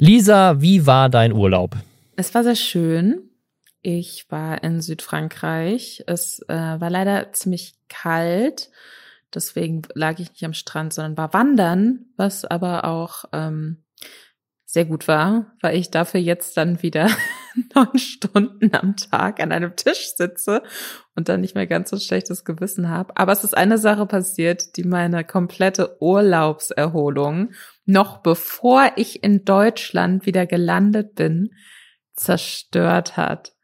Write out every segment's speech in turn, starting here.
Lisa, wie war dein Urlaub? Es war sehr schön. Ich war in Südfrankreich. Es äh, war leider ziemlich kalt. Deswegen lag ich nicht am Strand, sondern war wandern, was aber auch ähm, sehr gut war, weil ich dafür jetzt dann wieder neun Stunden am Tag an einem Tisch sitze und dann nicht mehr ganz so schlechtes Gewissen habe. Aber es ist eine Sache passiert, die meine komplette Urlaubserholung noch bevor ich in Deutschland wieder gelandet bin, zerstört hat.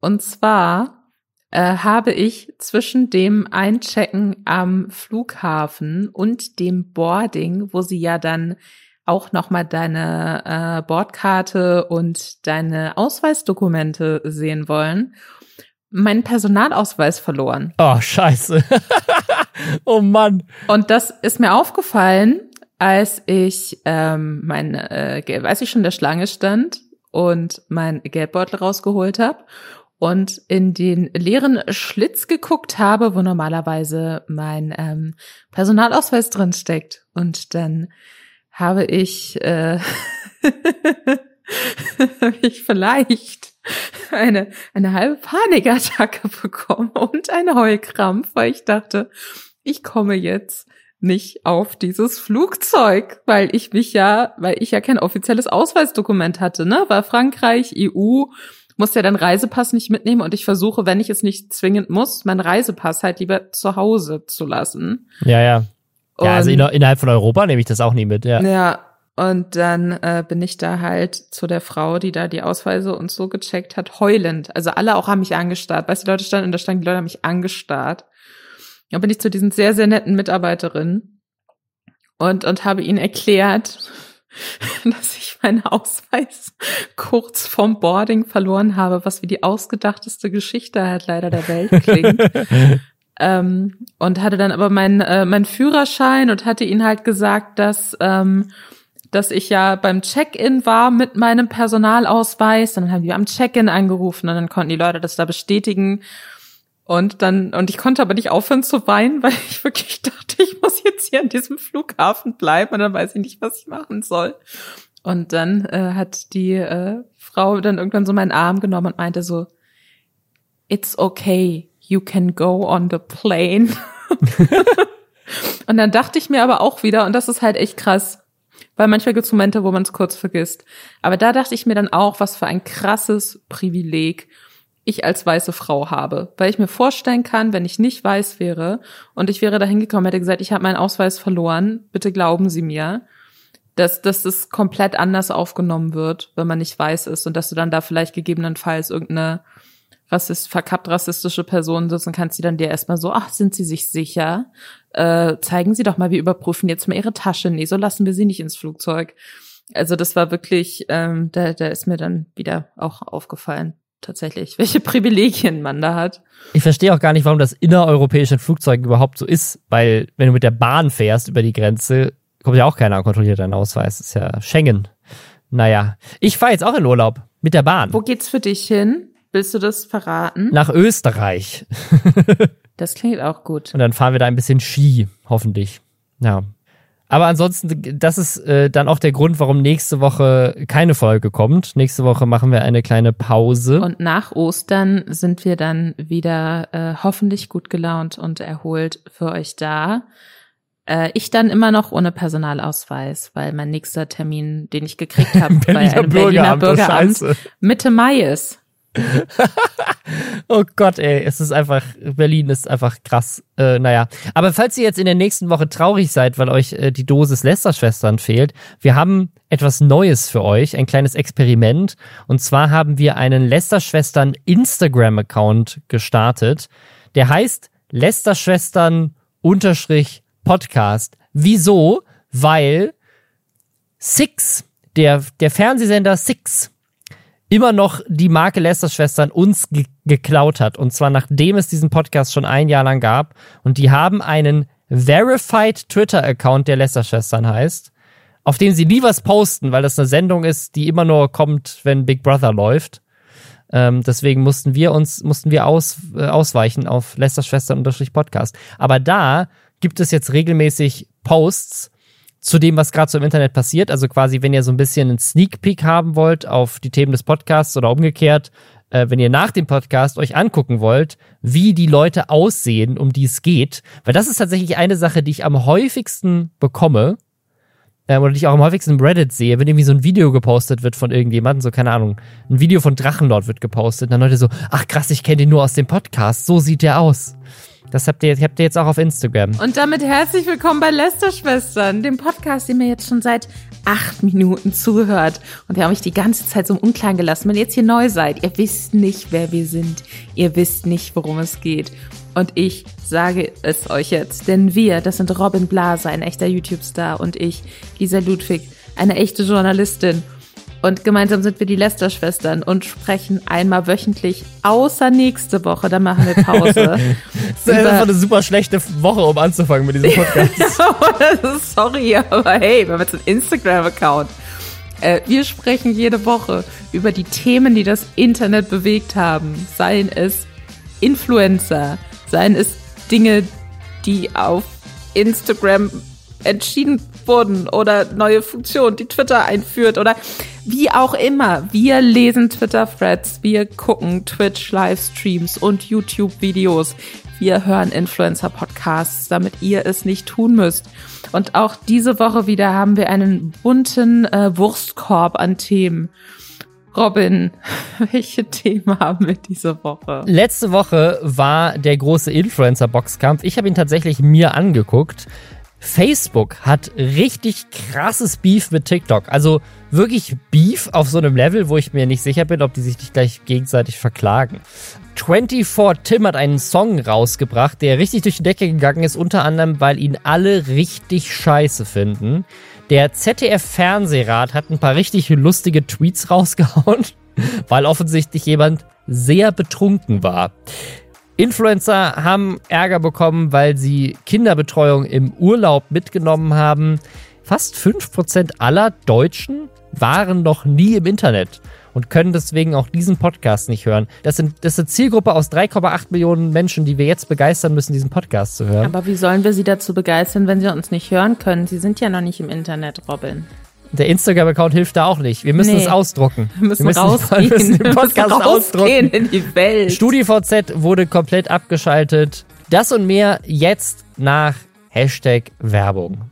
Und zwar äh, habe ich zwischen dem Einchecken am Flughafen und dem Boarding, wo sie ja dann auch nochmal deine äh, Bordkarte und deine Ausweisdokumente sehen wollen, meinen Personalausweis verloren. Oh, scheiße. oh Mann. Und das ist mir aufgefallen, als ich ähm, mein, äh, weiß ich schon, der Schlange stand und mein Geldbeutel rausgeholt habe und in den leeren Schlitz geguckt habe, wo normalerweise mein ähm, Personalausweis drin steckt. Und dann habe ich, äh, habe ich vielleicht eine, eine halbe Panikattacke bekommen und einen Heulkrampf, weil ich dachte, ich komme jetzt nicht auf dieses Flugzeug, weil ich mich ja, weil ich ja kein offizielles Ausweisdokument hatte, ne? Weil Frankreich, EU, muss ja dann Reisepass nicht mitnehmen und ich versuche, wenn ich es nicht zwingend muss, meinen Reisepass halt lieber zu Hause zu lassen. Ja, ja. Ja, also innerhalb von Europa nehme ich das auch nie mit, ja. Ja, und dann äh, bin ich da halt zu der Frau, die da die Ausweise und so gecheckt hat, heulend. Also alle auch haben mich angestarrt. Weißt du, die Leute standen und da standen die Leute haben mich angestarrt. Dann bin ich zu diesen sehr, sehr netten Mitarbeiterinnen und, und habe ihnen erklärt, dass ich meinen Ausweis kurz vorm Boarding verloren habe, was wie die ausgedachteste Geschichte halt leider der Welt klingt. ähm, und hatte dann aber meinen äh, mein Führerschein und hatte ihnen halt gesagt, dass ähm, dass ich ja beim Check-in war mit meinem Personalausweis. Dann haben die am Check-in angerufen und dann konnten die Leute das da bestätigen. Und dann, und ich konnte aber nicht aufhören zu weinen, weil ich wirklich dachte, ich muss jetzt hier an diesem Flughafen bleiben und dann weiß ich nicht, was ich machen soll. Und dann äh, hat die äh, Frau dann irgendwann so meinen Arm genommen und meinte so, it's okay, you can go on the plane. und dann dachte ich mir aber auch wieder, und das ist halt echt krass, weil manchmal gibt es Momente, wo man es kurz vergisst. Aber da dachte ich mir dann auch, was für ein krasses Privileg ich als weiße Frau habe. Weil ich mir vorstellen kann, wenn ich nicht weiß wäre und ich wäre dahin gekommen, hätte gesagt, ich habe meinen Ausweis verloren, bitte glauben Sie mir, dass, dass das komplett anders aufgenommen wird, wenn man nicht weiß ist und dass du dann da vielleicht gegebenenfalls irgendeine rassist, verkappt rassistische Person sitzt und kannst sie dann dir erstmal so, ach, sind Sie sich sicher? Äh, zeigen Sie doch mal, wir überprüfen jetzt mal Ihre Tasche. Nee, so lassen wir Sie nicht ins Flugzeug. Also das war wirklich, ähm, da, da ist mir dann wieder auch aufgefallen tatsächlich, welche Privilegien man da hat. Ich verstehe auch gar nicht, warum das innereuropäische Flugzeug überhaupt so ist, weil wenn du mit der Bahn fährst über die Grenze, kommt ja auch keiner und kontrolliert deinen Ausweis. Das ist ja Schengen. Naja, ich fahre jetzt auch in Urlaub mit der Bahn. Wo geht's für dich hin? Willst du das verraten? Nach Österreich. das klingt auch gut. Und dann fahren wir da ein bisschen Ski, hoffentlich. Ja. Aber ansonsten, das ist äh, dann auch der Grund, warum nächste Woche keine Folge kommt. Nächste Woche machen wir eine kleine Pause. Und nach Ostern sind wir dann wieder äh, hoffentlich gut gelaunt und erholt für euch da. Äh, ich dann immer noch ohne Personalausweis, weil mein nächster Termin, den ich gekriegt habe bei einem Berliner Bürgeramt, Mitte Mai ist. oh Gott, ey, es ist einfach, Berlin ist einfach krass. Äh, naja, aber falls ihr jetzt in der nächsten Woche traurig seid, weil euch äh, die Dosis Lästerschwestern fehlt, wir haben etwas Neues für euch, ein kleines Experiment. Und zwar haben wir einen Lästerschwestern Instagram-Account gestartet. Der heißt Lästerschwestern unterstrich Podcast. Wieso? Weil Six, der, der Fernsehsender Six, immer noch die Marke Lester-Schwestern uns ge geklaut hat. Und zwar nachdem es diesen Podcast schon ein Jahr lang gab. Und die haben einen Verified Twitter-Account, der Lester-Schwestern heißt, auf dem sie nie was posten, weil das eine Sendung ist, die immer nur kommt, wenn Big Brother läuft. Ähm, deswegen mussten wir uns, mussten wir aus, äh, ausweichen auf Lester Schwestern Podcast. Aber da gibt es jetzt regelmäßig Posts zu dem, was gerade so im Internet passiert. Also quasi, wenn ihr so ein bisschen einen Sneak Peek haben wollt auf die Themen des Podcasts oder umgekehrt, äh, wenn ihr nach dem Podcast euch angucken wollt, wie die Leute aussehen, um die es geht. Weil das ist tatsächlich eine Sache, die ich am häufigsten bekomme. Ähm, oder die ich auch am häufigsten im Reddit sehe, wenn irgendwie so ein Video gepostet wird von irgendjemandem, so keine Ahnung, ein Video von Drachenlord wird gepostet, dann Leute so, ach krass, ich kenne den nur aus dem Podcast, so sieht der aus. Das habt ihr, habt ihr jetzt auch auf Instagram. Und damit herzlich willkommen bei Lester Schwestern, dem Podcast, den mir jetzt schon seit acht Minuten zuhört. Und wir haben mich die ganze Zeit so im Unklaren gelassen. Wenn ihr jetzt hier neu seid, ihr wisst nicht, wer wir sind. Ihr wisst nicht, worum es geht. Und ich sage es euch jetzt, denn wir, das sind Robin Blaser, ein echter YouTube-Star, und ich, Lisa Ludwig, eine echte Journalistin. Und gemeinsam sind wir die Lester-Schwestern und sprechen einmal wöchentlich, außer nächste Woche, da machen wir Pause. das ist einfach eine super schlechte Woche, um anzufangen mit diesem Podcast. Sorry, aber hey, wir haben jetzt einen Instagram-Account. Äh, wir sprechen jede Woche über die Themen, die das Internet bewegt haben. Seien es Influencer, seien es Dinge, die auf Instagram entschieden wurden oder neue Funktionen, die Twitter einführt oder wie auch immer. Wir lesen Twitter-Threads, wir gucken Twitch-Livestreams und YouTube-Videos. Wir hören Influencer-Podcasts, damit ihr es nicht tun müsst. Und auch diese Woche wieder haben wir einen bunten äh, Wurstkorb an Themen. Robin, welche Themen haben wir diese Woche? Letzte Woche war der große Influencer-Boxkampf. Ich habe ihn tatsächlich mir angeguckt. Facebook hat richtig krasses Beef mit TikTok. Also wirklich Beef auf so einem Level, wo ich mir nicht sicher bin, ob die sich nicht gleich gegenseitig verklagen. 24 Tim hat einen Song rausgebracht, der richtig durch die Decke gegangen ist, unter anderem, weil ihn alle richtig scheiße finden. Der ZDF-Fernsehrat hat ein paar richtig lustige Tweets rausgehauen, weil offensichtlich jemand sehr betrunken war. Influencer haben Ärger bekommen, weil sie Kinderbetreuung im Urlaub mitgenommen haben. Fast 5% aller Deutschen waren noch nie im Internet und können deswegen auch diesen Podcast nicht hören. Das, sind, das ist eine Zielgruppe aus 3,8 Millionen Menschen, die wir jetzt begeistern müssen, diesen Podcast zu hören. Aber wie sollen wir sie dazu begeistern, wenn sie uns nicht hören können? Sie sind ja noch nicht im Internet, Robin. Der Instagram-Account hilft da auch nicht. Wir müssen nee. es ausdrucken. Wir müssen, wir müssen rausgehen. Wir müssen den Podcast wir müssen ausdrucken. in die Welt. StudiVZ wurde komplett abgeschaltet. Das und mehr jetzt nach Hashtag Werbung.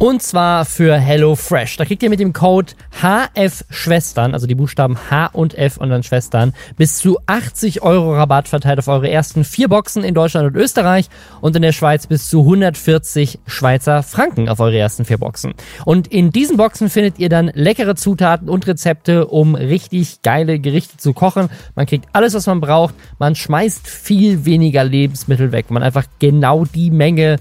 Und zwar für HelloFresh. Da kriegt ihr mit dem Code HF Schwestern, also die Buchstaben H und F und dann Schwestern, bis zu 80 Euro Rabatt verteilt auf eure ersten vier Boxen in Deutschland und Österreich und in der Schweiz bis zu 140 Schweizer Franken auf eure ersten vier Boxen. Und in diesen Boxen findet ihr dann leckere Zutaten und Rezepte, um richtig geile Gerichte zu kochen. Man kriegt alles, was man braucht. Man schmeißt viel weniger Lebensmittel weg. Man einfach genau die Menge,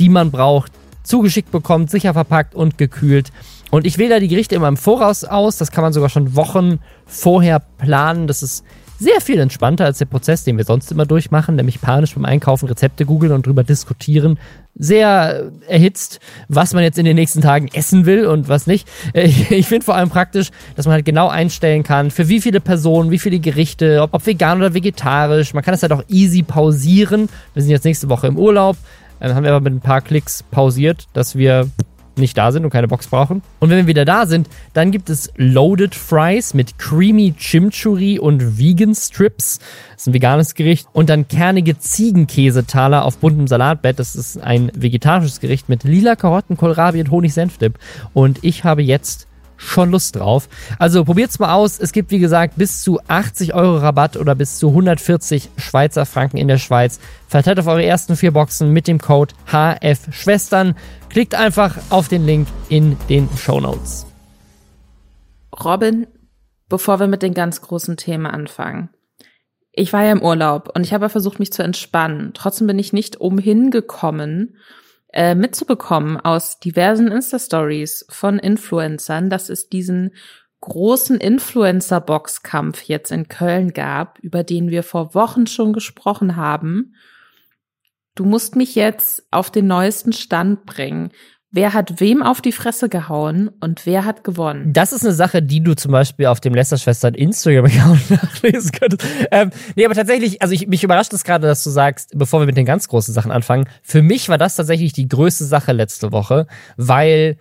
die man braucht, zugeschickt bekommt, sicher verpackt und gekühlt. Und ich wähle da die Gerichte immer im Voraus aus. Das kann man sogar schon Wochen vorher planen. Das ist sehr viel entspannter als der Prozess, den wir sonst immer durchmachen, nämlich panisch beim Einkaufen Rezepte googeln und drüber diskutieren. Sehr erhitzt, was man jetzt in den nächsten Tagen essen will und was nicht. Ich finde vor allem praktisch, dass man halt genau einstellen kann, für wie viele Personen, wie viele Gerichte, ob, ob vegan oder vegetarisch. Man kann das halt auch easy pausieren. Wir sind jetzt nächste Woche im Urlaub. Dann haben wir aber mit ein paar Klicks pausiert, dass wir nicht da sind und keine Box brauchen. Und wenn wir wieder da sind, dann gibt es Loaded Fries mit Creamy Chimichurri und Vegan Strips. Das ist ein veganes Gericht. Und dann kernige Ziegenkäsetaler auf buntem Salatbett. Das ist ein vegetarisches Gericht mit lila Karotten, Kohlrabi und Honig-Senfdip. Und ich habe jetzt schon Lust drauf. Also probiert's mal aus. Es gibt, wie gesagt, bis zu 80 Euro Rabatt oder bis zu 140 Schweizer Franken in der Schweiz. Verteilt auf eure ersten vier Boxen mit dem Code HF Schwestern. Klickt einfach auf den Link in den Show Notes. Robin, bevor wir mit den ganz großen Themen anfangen. Ich war ja im Urlaub und ich habe versucht, mich zu entspannen. Trotzdem bin ich nicht umhin gekommen, äh, mitzubekommen aus diversen Insta-Stories von Influencern, dass es diesen großen Influencer-Boxkampf jetzt in Köln gab, über den wir vor Wochen schon gesprochen haben. Du musst mich jetzt auf den neuesten Stand bringen. Wer hat wem auf die Fresse gehauen und wer hat gewonnen. Das ist eine Sache, die du zum Beispiel auf dem Lester-Schwestern Instagram-Account nachlesen könntest. Ähm, nee, aber tatsächlich, also ich, mich überrascht es gerade, dass du sagst, bevor wir mit den ganz großen Sachen anfangen, für mich war das tatsächlich die größte Sache letzte Woche, weil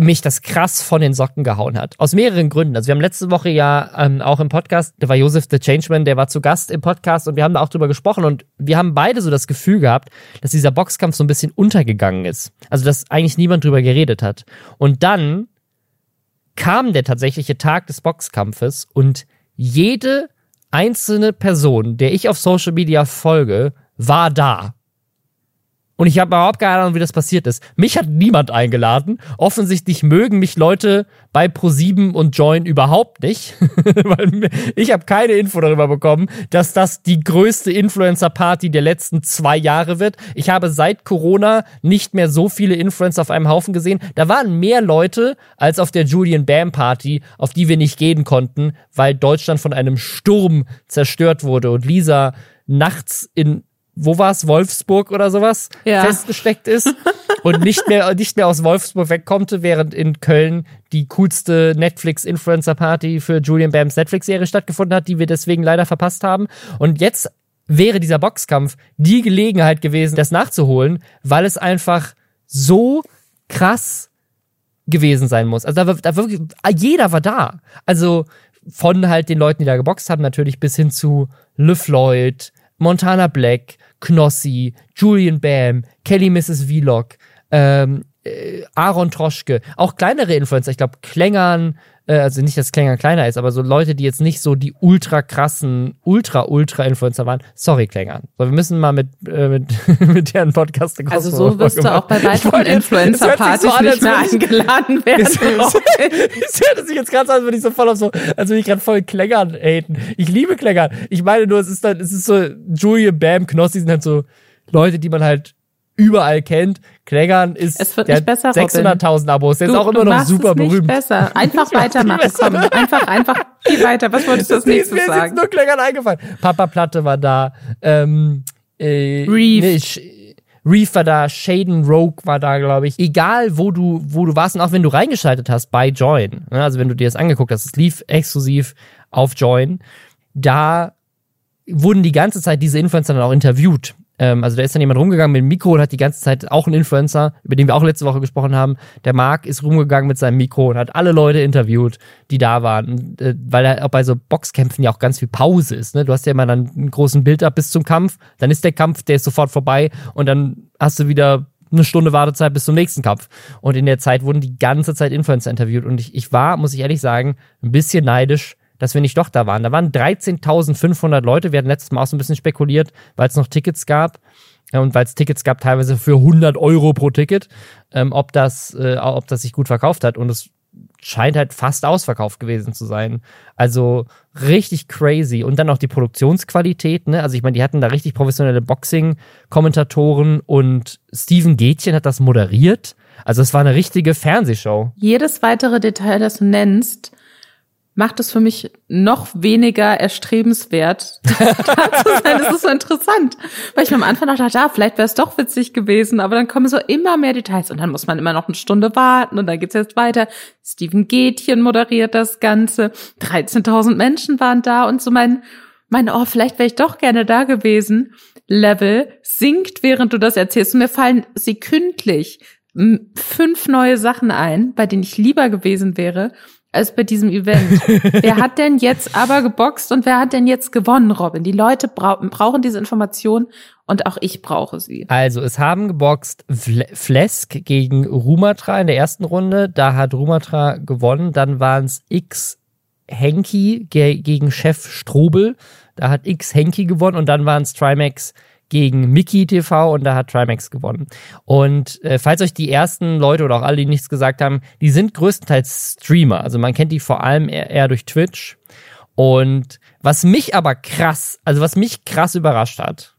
mich das krass von den Socken gehauen hat. Aus mehreren Gründen. Also wir haben letzte Woche ja ähm, auch im Podcast, da war Joseph the Changeman, der war zu Gast im Podcast und wir haben da auch drüber gesprochen und wir haben beide so das Gefühl gehabt, dass dieser Boxkampf so ein bisschen untergegangen ist. Also dass eigentlich niemand drüber geredet hat. Und dann kam der tatsächliche Tag des Boxkampfes und jede einzelne Person, der ich auf Social Media folge, war da. Und ich habe überhaupt keine Ahnung, wie das passiert ist. Mich hat niemand eingeladen. Offensichtlich mögen mich Leute bei Pro7 und Join überhaupt nicht. Weil ich habe keine Info darüber bekommen, dass das die größte Influencer-Party der letzten zwei Jahre wird. Ich habe seit Corona nicht mehr so viele Influencer auf einem Haufen gesehen. Da waren mehr Leute als auf der Julian Bam Party, auf die wir nicht gehen konnten, weil Deutschland von einem Sturm zerstört wurde und Lisa nachts in wo war es, Wolfsburg oder sowas, ja. festgesteckt ist und nicht mehr, nicht mehr aus Wolfsburg wegkommt, während in Köln die coolste Netflix-Influencer-Party für Julian Bams Netflix-Serie stattgefunden hat, die wir deswegen leider verpasst haben. Und jetzt wäre dieser Boxkampf die Gelegenheit gewesen, das nachzuholen, weil es einfach so krass gewesen sein muss. Also da, da wirklich, jeder war da. Also von halt den Leuten, die da geboxt haben, natürlich bis hin zu Le Floyd, Montana Black, Knossi, Julian Bam, Kelly Mrs. Vlog, ähm, äh, Aaron Troschke, auch kleinere Influencer, ich glaube Klängern, also nicht, dass Klängern kleiner ist, aber so Leute, die jetzt nicht so die ultra krassen, ultra, ultra Influencer waren. Sorry, Klängern. So, wir müssen mal mit, äh, mit, mit deren Podcast eine Also so wirst du auch bei weiteren Influencer-Partys so nicht mehr eingeladen werden. Es hört sich jetzt gerade so an, als würde ich so voll auf so, als würde ich gerade voll Klängern haten. Ich liebe Klängern. Ich meine nur, es ist dann, es ist so, Julian Bam, Knossi sind halt so Leute, die man halt überall kennt. Klängern ist es wird nicht besser, 600.000 Abos. Der ist auch immer noch super berühmt. Nicht besser. Einfach weitermachen. Komm, einfach, einfach viel weiter. Was wolltest du als nächstes sagen? Mir ist nur Klängern eingefallen. Papa Platte war da. Ähm, äh, Reef. Nee, Reef war da, Shaden Rogue war da, glaube ich. Egal, wo du, wo du warst und auch wenn du reingeschaltet hast bei Join, ne, also wenn du dir das angeguckt hast, es lief exklusiv auf Join, da wurden die ganze Zeit diese Influencer dann auch interviewt. Ähm, also da ist dann jemand rumgegangen mit dem Mikro und hat die ganze Zeit auch ein Influencer, über den wir auch letzte Woche gesprochen haben. Der Marc ist rumgegangen mit seinem Mikro und hat alle Leute interviewt, die da waren. äh, weil er auch bei so Boxkämpfen ja auch ganz viel Pause ist. Ne? Du hast ja immer dann einen großen Bild ab bis zum Kampf, dann ist der Kampf, der ist sofort vorbei und dann hast du wieder eine Stunde Wartezeit bis zum nächsten Kampf. Und in der Zeit wurden die ganze Zeit Influencer interviewt. Und ich, ich war, muss ich ehrlich sagen, ein bisschen neidisch, dass wir nicht doch da waren. Da waren 13.500 Leute. Wir hatten letztes Mal auch so ein bisschen spekuliert, weil es noch Tickets gab und weil es Tickets gab teilweise für 100 Euro pro Ticket, ähm, ob das, äh, ob das sich gut verkauft hat. Und es scheint halt fast ausverkauft gewesen zu sein. Also richtig crazy. Und dann noch die Produktionsqualität, ne? Also ich meine, die hatten da richtig professionelle Boxing-Kommentatoren und Steven Gätchen hat das moderiert. Also es war eine richtige Fernsehshow. Jedes weitere Detail, das du nennst, macht es für mich noch weniger erstrebenswert, da zu sein. Das ist so interessant. Weil ich mir am Anfang dachte, ja, vielleicht wäre es doch witzig gewesen, aber dann kommen so immer mehr Details und dann muss man immer noch eine Stunde warten und dann geht's jetzt weiter. Steven Gätchen moderiert das Ganze. 13.000 Menschen waren da und so mein, mein, oh, vielleicht wäre ich doch gerne da gewesen. Level sinkt, während du das erzählst. Und mir fallen sekündlich fünf neue Sachen ein, bei denen ich lieber gewesen wäre als bei diesem Event. wer hat denn jetzt aber geboxt und wer hat denn jetzt gewonnen, Robin? Die Leute bra brauchen diese Information und auch ich brauche sie. Also, es haben geboxt Flesk gegen Rumatra in der ersten Runde. Da hat Rumatra gewonnen. Dann waren es X Henki ge gegen Chef Strobel. Da hat X Henki gewonnen und dann waren es Trimax gegen Mickey TV und da hat Trimax gewonnen. Und äh, falls euch die ersten Leute oder auch alle, die nichts gesagt haben, die sind größtenteils Streamer. Also man kennt die vor allem eher, eher durch Twitch. Und was mich aber krass, also was mich krass überrascht hat,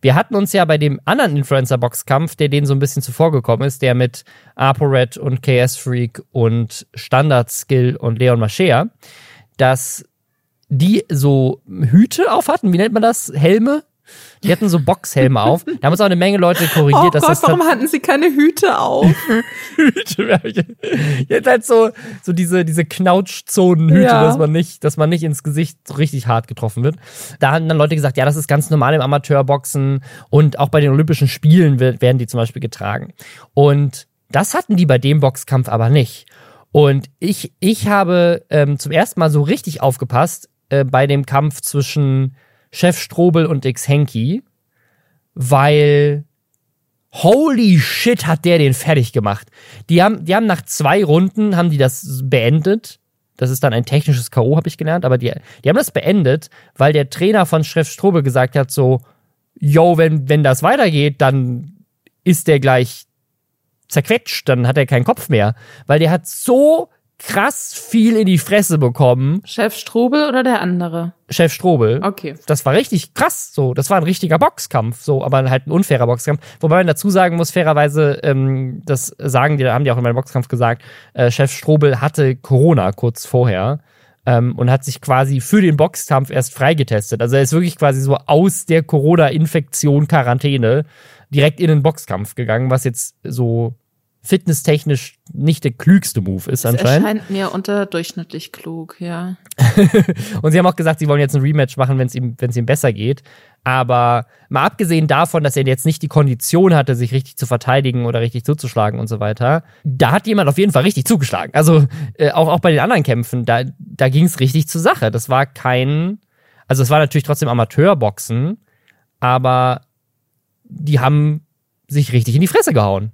wir hatten uns ja bei dem anderen Influencer-Boxkampf, der denen so ein bisschen zuvor gekommen ist, der mit ApoRed und KS Freak und Standard Skill und Leon Machea, dass die so Hüte auf hatten, wie nennt man das? Helme? Die hatten so Boxhelme auf. Da haben uns auch eine Menge Leute korrigiert. Oh dass Gott, das warum hatten sie keine Hüte auf? Hüte. Jetzt halt so, so diese, diese Knautschzonenhüte, Ja. dass man nicht, dass man nicht ins Gesicht so richtig hart getroffen wird. Da haben dann Leute gesagt, ja, das ist ganz normal im Amateurboxen und auch bei den Olympischen Spielen wird, werden die zum Beispiel getragen. Und das hatten die bei dem Boxkampf aber nicht. Und ich, ich habe ähm, zum ersten Mal so richtig aufgepasst äh, bei dem Kampf zwischen Chef Strobel und X Henky, weil holy shit hat der den fertig gemacht. Die haben, die haben nach zwei Runden haben die das beendet. Das ist dann ein technisches K.O., habe ich gelernt, aber die, die haben das beendet, weil der Trainer von Chef Strobel gesagt hat, so, yo, wenn, wenn das weitergeht, dann ist der gleich zerquetscht, dann hat er keinen Kopf mehr. Weil der hat so krass viel in die Fresse bekommen, Chef Strobel oder der andere? Chef Strobel. Okay. Das war richtig krass, so. Das war ein richtiger Boxkampf, so, aber halt ein unfairer Boxkampf. Wobei man dazu sagen muss, fairerweise, ähm, das sagen die, haben die auch in meinem Boxkampf gesagt, äh, Chef Strobel hatte Corona kurz vorher ähm, und hat sich quasi für den Boxkampf erst freigetestet. Also er ist wirklich quasi so aus der Corona-Infektion Quarantäne direkt in den Boxkampf gegangen, was jetzt so fitnesstechnisch nicht der klügste Move ist Das anscheinend. erscheint mir unterdurchschnittlich klug, ja. Und sie haben auch gesagt, sie wollen jetzt ein Rematch machen, wenn es ihm, wenn es ihm besser geht. Aber mal abgesehen davon, dass er jetzt nicht die Kondition hatte, sich richtig zu verteidigen oder richtig zuzuschlagen und so weiter, da hat jemand auf jeden Fall richtig zugeschlagen. Also äh, auch, auch bei den anderen Kämpfen, da, da ging es richtig zur Sache. Das war kein, also es war natürlich trotzdem Amateurboxen, aber die haben sich richtig in die Fresse gehauen.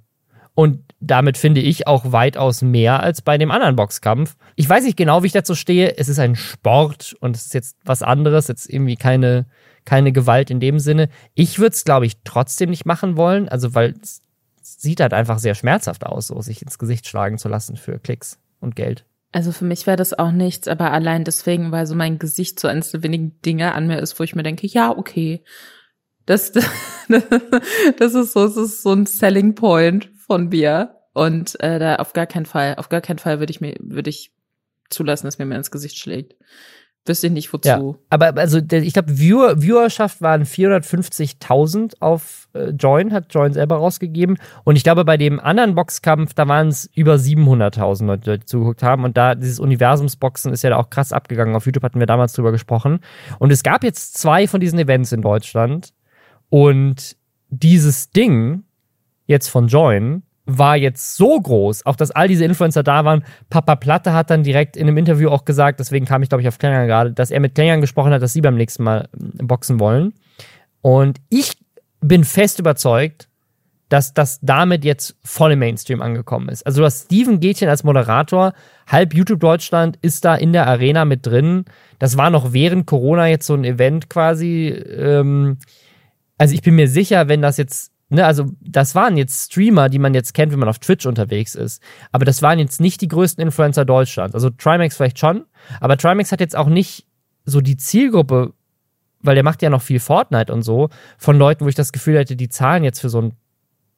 Und damit finde ich auch weitaus mehr als bei dem anderen Boxkampf. Ich weiß nicht genau, wie ich dazu stehe. Es ist ein Sport und es ist jetzt was anderes, jetzt irgendwie keine, keine Gewalt in dem Sinne. Ich würde es, glaube ich, trotzdem nicht machen wollen, also weil es sieht halt einfach sehr schmerzhaft aus, so sich ins Gesicht schlagen zu lassen für Klicks und Geld. Also für mich wäre das auch nichts, aber allein deswegen, weil so mein Gesicht so eines der wenigen Dinge an mir ist, wo ich mir denke, ja, okay. Das, das ist so, das ist so ein Selling Point von mir. Und äh, da auf gar keinen Fall, auf gar keinen Fall würde ich mir, würde ich zulassen, dass mir mehr ins Gesicht schlägt. Wüsste ich nicht wozu. Ja, aber also ich glaube, Viewer, Viewerschaft waren 450.000 auf äh, Join, hat Join selber rausgegeben. Und ich glaube, bei dem anderen Boxkampf, da waren es über 700.000 Leute, die zugeguckt haben. Und da, dieses Universumsboxen ist ja da auch krass abgegangen. Auf YouTube hatten wir damals drüber gesprochen. Und es gab jetzt zwei von diesen Events in Deutschland. Und dieses Ding jetzt von Join war jetzt so groß, auch dass all diese Influencer da waren. Papa Platte hat dann direkt in einem Interview auch gesagt, deswegen kam ich, glaube ich, auf Klängern gerade, dass er mit Klängern gesprochen hat, dass sie beim nächsten Mal äh, boxen wollen. Und ich bin fest überzeugt, dass das damit jetzt voll im Mainstream angekommen ist. Also du hast Steven Gätchen als Moderator, halb YouTube Deutschland ist da in der Arena mit drin. Das war noch während Corona jetzt so ein Event quasi. Ähm, also ich bin mir sicher, wenn das jetzt Ne, also das waren jetzt Streamer, die man jetzt kennt, wenn man auf Twitch unterwegs ist. Aber das waren jetzt nicht die größten Influencer Deutschlands. Also Trimax vielleicht schon, aber Trimax hat jetzt auch nicht so die Zielgruppe, weil der macht ja noch viel Fortnite und so, von Leuten, wo ich das Gefühl hätte, die zahlen jetzt für so ein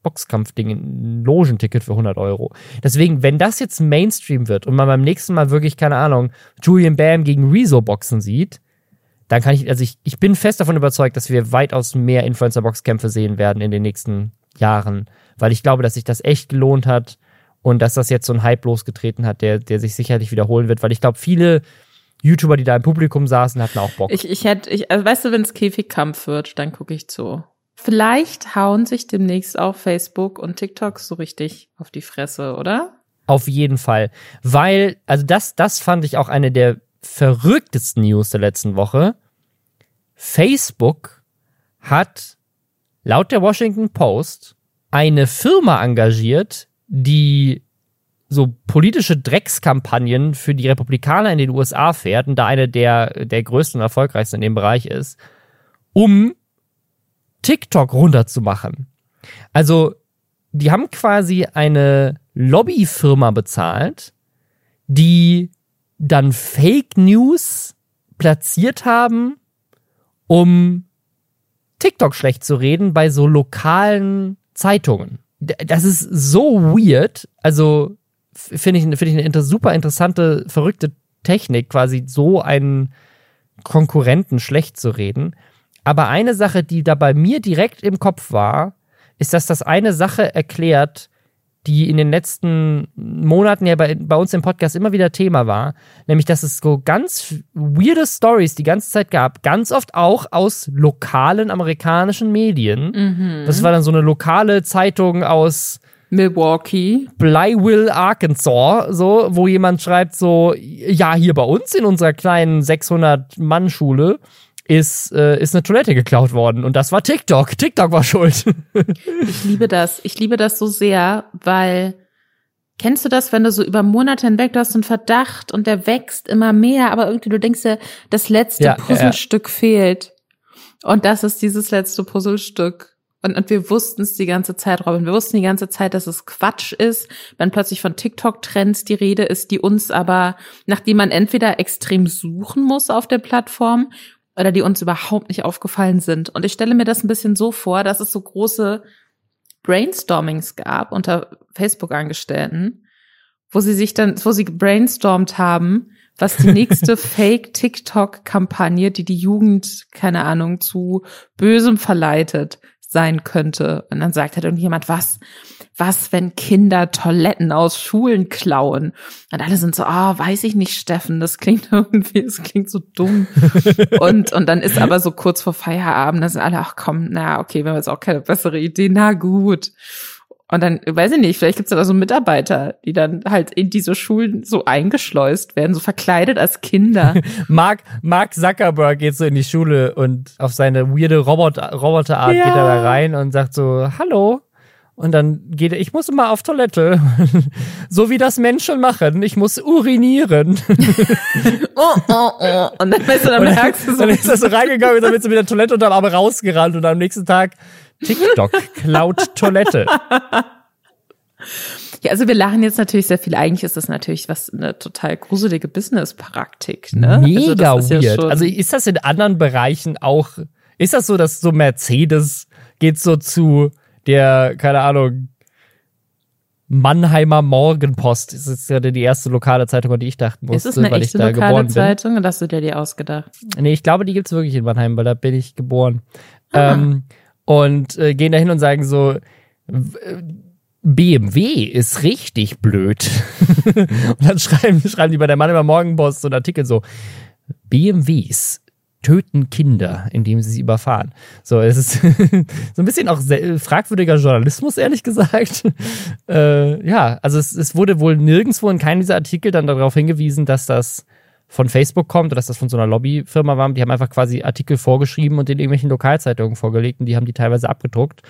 Boxkampfding ein Logenticket für 100 Euro. Deswegen, wenn das jetzt Mainstream wird und man beim nächsten Mal wirklich, keine Ahnung, Julian Bam gegen Rezo boxen sieht, dann kann ich, also ich, ich bin fest davon überzeugt, dass wir weitaus mehr Influencer-Boxkämpfe sehen werden in den nächsten Jahren, weil ich glaube, dass sich das echt gelohnt hat und dass das jetzt so ein Hype losgetreten hat, der, der sich sicherlich wiederholen wird, weil ich glaube, viele YouTuber, die da im Publikum saßen, hatten auch Bock. Ich, ich hätte, ich, also weißt du, wenn es Käfigkampf wird, dann gucke ich zu. Vielleicht hauen sich demnächst auch Facebook und TikTok so richtig auf die Fresse, oder? Auf jeden Fall. Weil, also das, das fand ich auch eine der verrücktesten News der letzten Woche. Facebook hat laut der Washington Post eine Firma engagiert, die so politische Dreckskampagnen für die Republikaner in den USA fährt und da eine der, der größten und erfolgreichsten in dem Bereich ist, um TikTok runterzumachen. Also, die haben quasi eine Lobbyfirma bezahlt, die dann Fake News platziert haben, um TikTok schlecht zu reden bei so lokalen Zeitungen. Das ist so weird. Also finde ich, finde ich eine super interessante, verrückte Technik, quasi so einen Konkurrenten schlecht zu reden. Aber eine Sache, die da bei mir direkt im Kopf war, ist, dass das eine Sache erklärt, die in den letzten Monaten ja bei, bei uns im Podcast immer wieder Thema war, nämlich dass es so ganz weirde Stories die ganze Zeit gab, ganz oft auch aus lokalen amerikanischen Medien. Mhm. Das war dann so eine lokale Zeitung aus Milwaukee. Blywill, Arkansas, so, wo jemand schreibt so, ja, hier bei uns in unserer kleinen 600-Mann-Schule ist, äh, ist eine Toilette geklaut worden. Und das war TikTok. TikTok war schuld. ich liebe das. Ich liebe das so sehr, weil Kennst du das, wenn du so über Monate hinweg, du hast einen Verdacht und der wächst immer mehr, aber irgendwie du denkst ja, das letzte ja, Puzzlestück ja. fehlt. Und das ist dieses letzte Puzzlestück. Und, und wir wussten es die ganze Zeit, Robin. Wir wussten die ganze Zeit, dass es Quatsch ist, wenn plötzlich von TikTok-Trends die Rede ist, die uns aber, nachdem man entweder extrem suchen muss auf der Plattform oder die uns überhaupt nicht aufgefallen sind. Und ich stelle mir das ein bisschen so vor, dass es so große Brainstormings gab unter Facebook-Angestellten, wo sie sich dann, wo sie brainstormt haben, was die nächste Fake-TikTok-Kampagne, die die Jugend, keine Ahnung, zu Bösem verleitet, sein könnte. Und dann sagt halt irgendjemand, was, was, wenn Kinder Toiletten aus Schulen klauen? Und alle sind so, ah, oh, weiß ich nicht, Steffen, das klingt irgendwie, das klingt so dumm. und, und dann ist aber so kurz vor Feierabend, da sind alle, ach komm, na, okay, wir haben jetzt auch keine bessere Idee, na gut. Und dann, weiß ich nicht, vielleicht gibt es da so Mitarbeiter, die dann halt in diese Schulen so eingeschleust werden, so verkleidet als Kinder. Mark, Mark Zuckerberg geht so in die Schule und auf seine weirde Roboter, Roboterart ja. geht er da rein und sagt so, hallo. Und dann geht er, ich muss mal auf Toilette. so wie das Menschen machen. Ich muss urinieren. oh, oh, oh. Und dann, weißt du, dann merkst du so. Dann ist er so reingegangen und dann wird so mit der Toilette und dann aber rausgerannt und am nächsten Tag TikTok klaut Toilette. Ja, also wir lachen jetzt natürlich sehr viel. Eigentlich ist das natürlich was eine total gruselige Business-Praktik. Ne? Mega also weird. Ja also ist das in anderen Bereichen auch? Ist das so, dass so Mercedes geht so zu der, keine Ahnung, Mannheimer Morgenpost. Das ist ja die erste lokale Zeitung, an die ich dachten musste, ist es eine weil echte ich da lokale geboren Zeitung bin. oder hast du dir die ausgedacht? Nee, ich glaube, die gibt's wirklich in Mannheim, weil da bin ich geboren. Ah. Ähm, und äh, gehen da hin und sagen so, BMW ist richtig blöd. und dann schreiben, schreiben die bei der Mannheimer Morgenpost so einen Artikel so, BMWs töten Kinder, indem sie sie überfahren. So, es ist so ein bisschen auch fragwürdiger Journalismus, ehrlich gesagt. äh, ja, also es, es wurde wohl nirgendwo in keinem dieser Artikel dann darauf hingewiesen, dass das von Facebook kommt oder dass das von so einer Lobbyfirma war. Die haben einfach quasi Artikel vorgeschrieben und in irgendwelchen Lokalzeitungen vorgelegt und die haben die teilweise abgedruckt.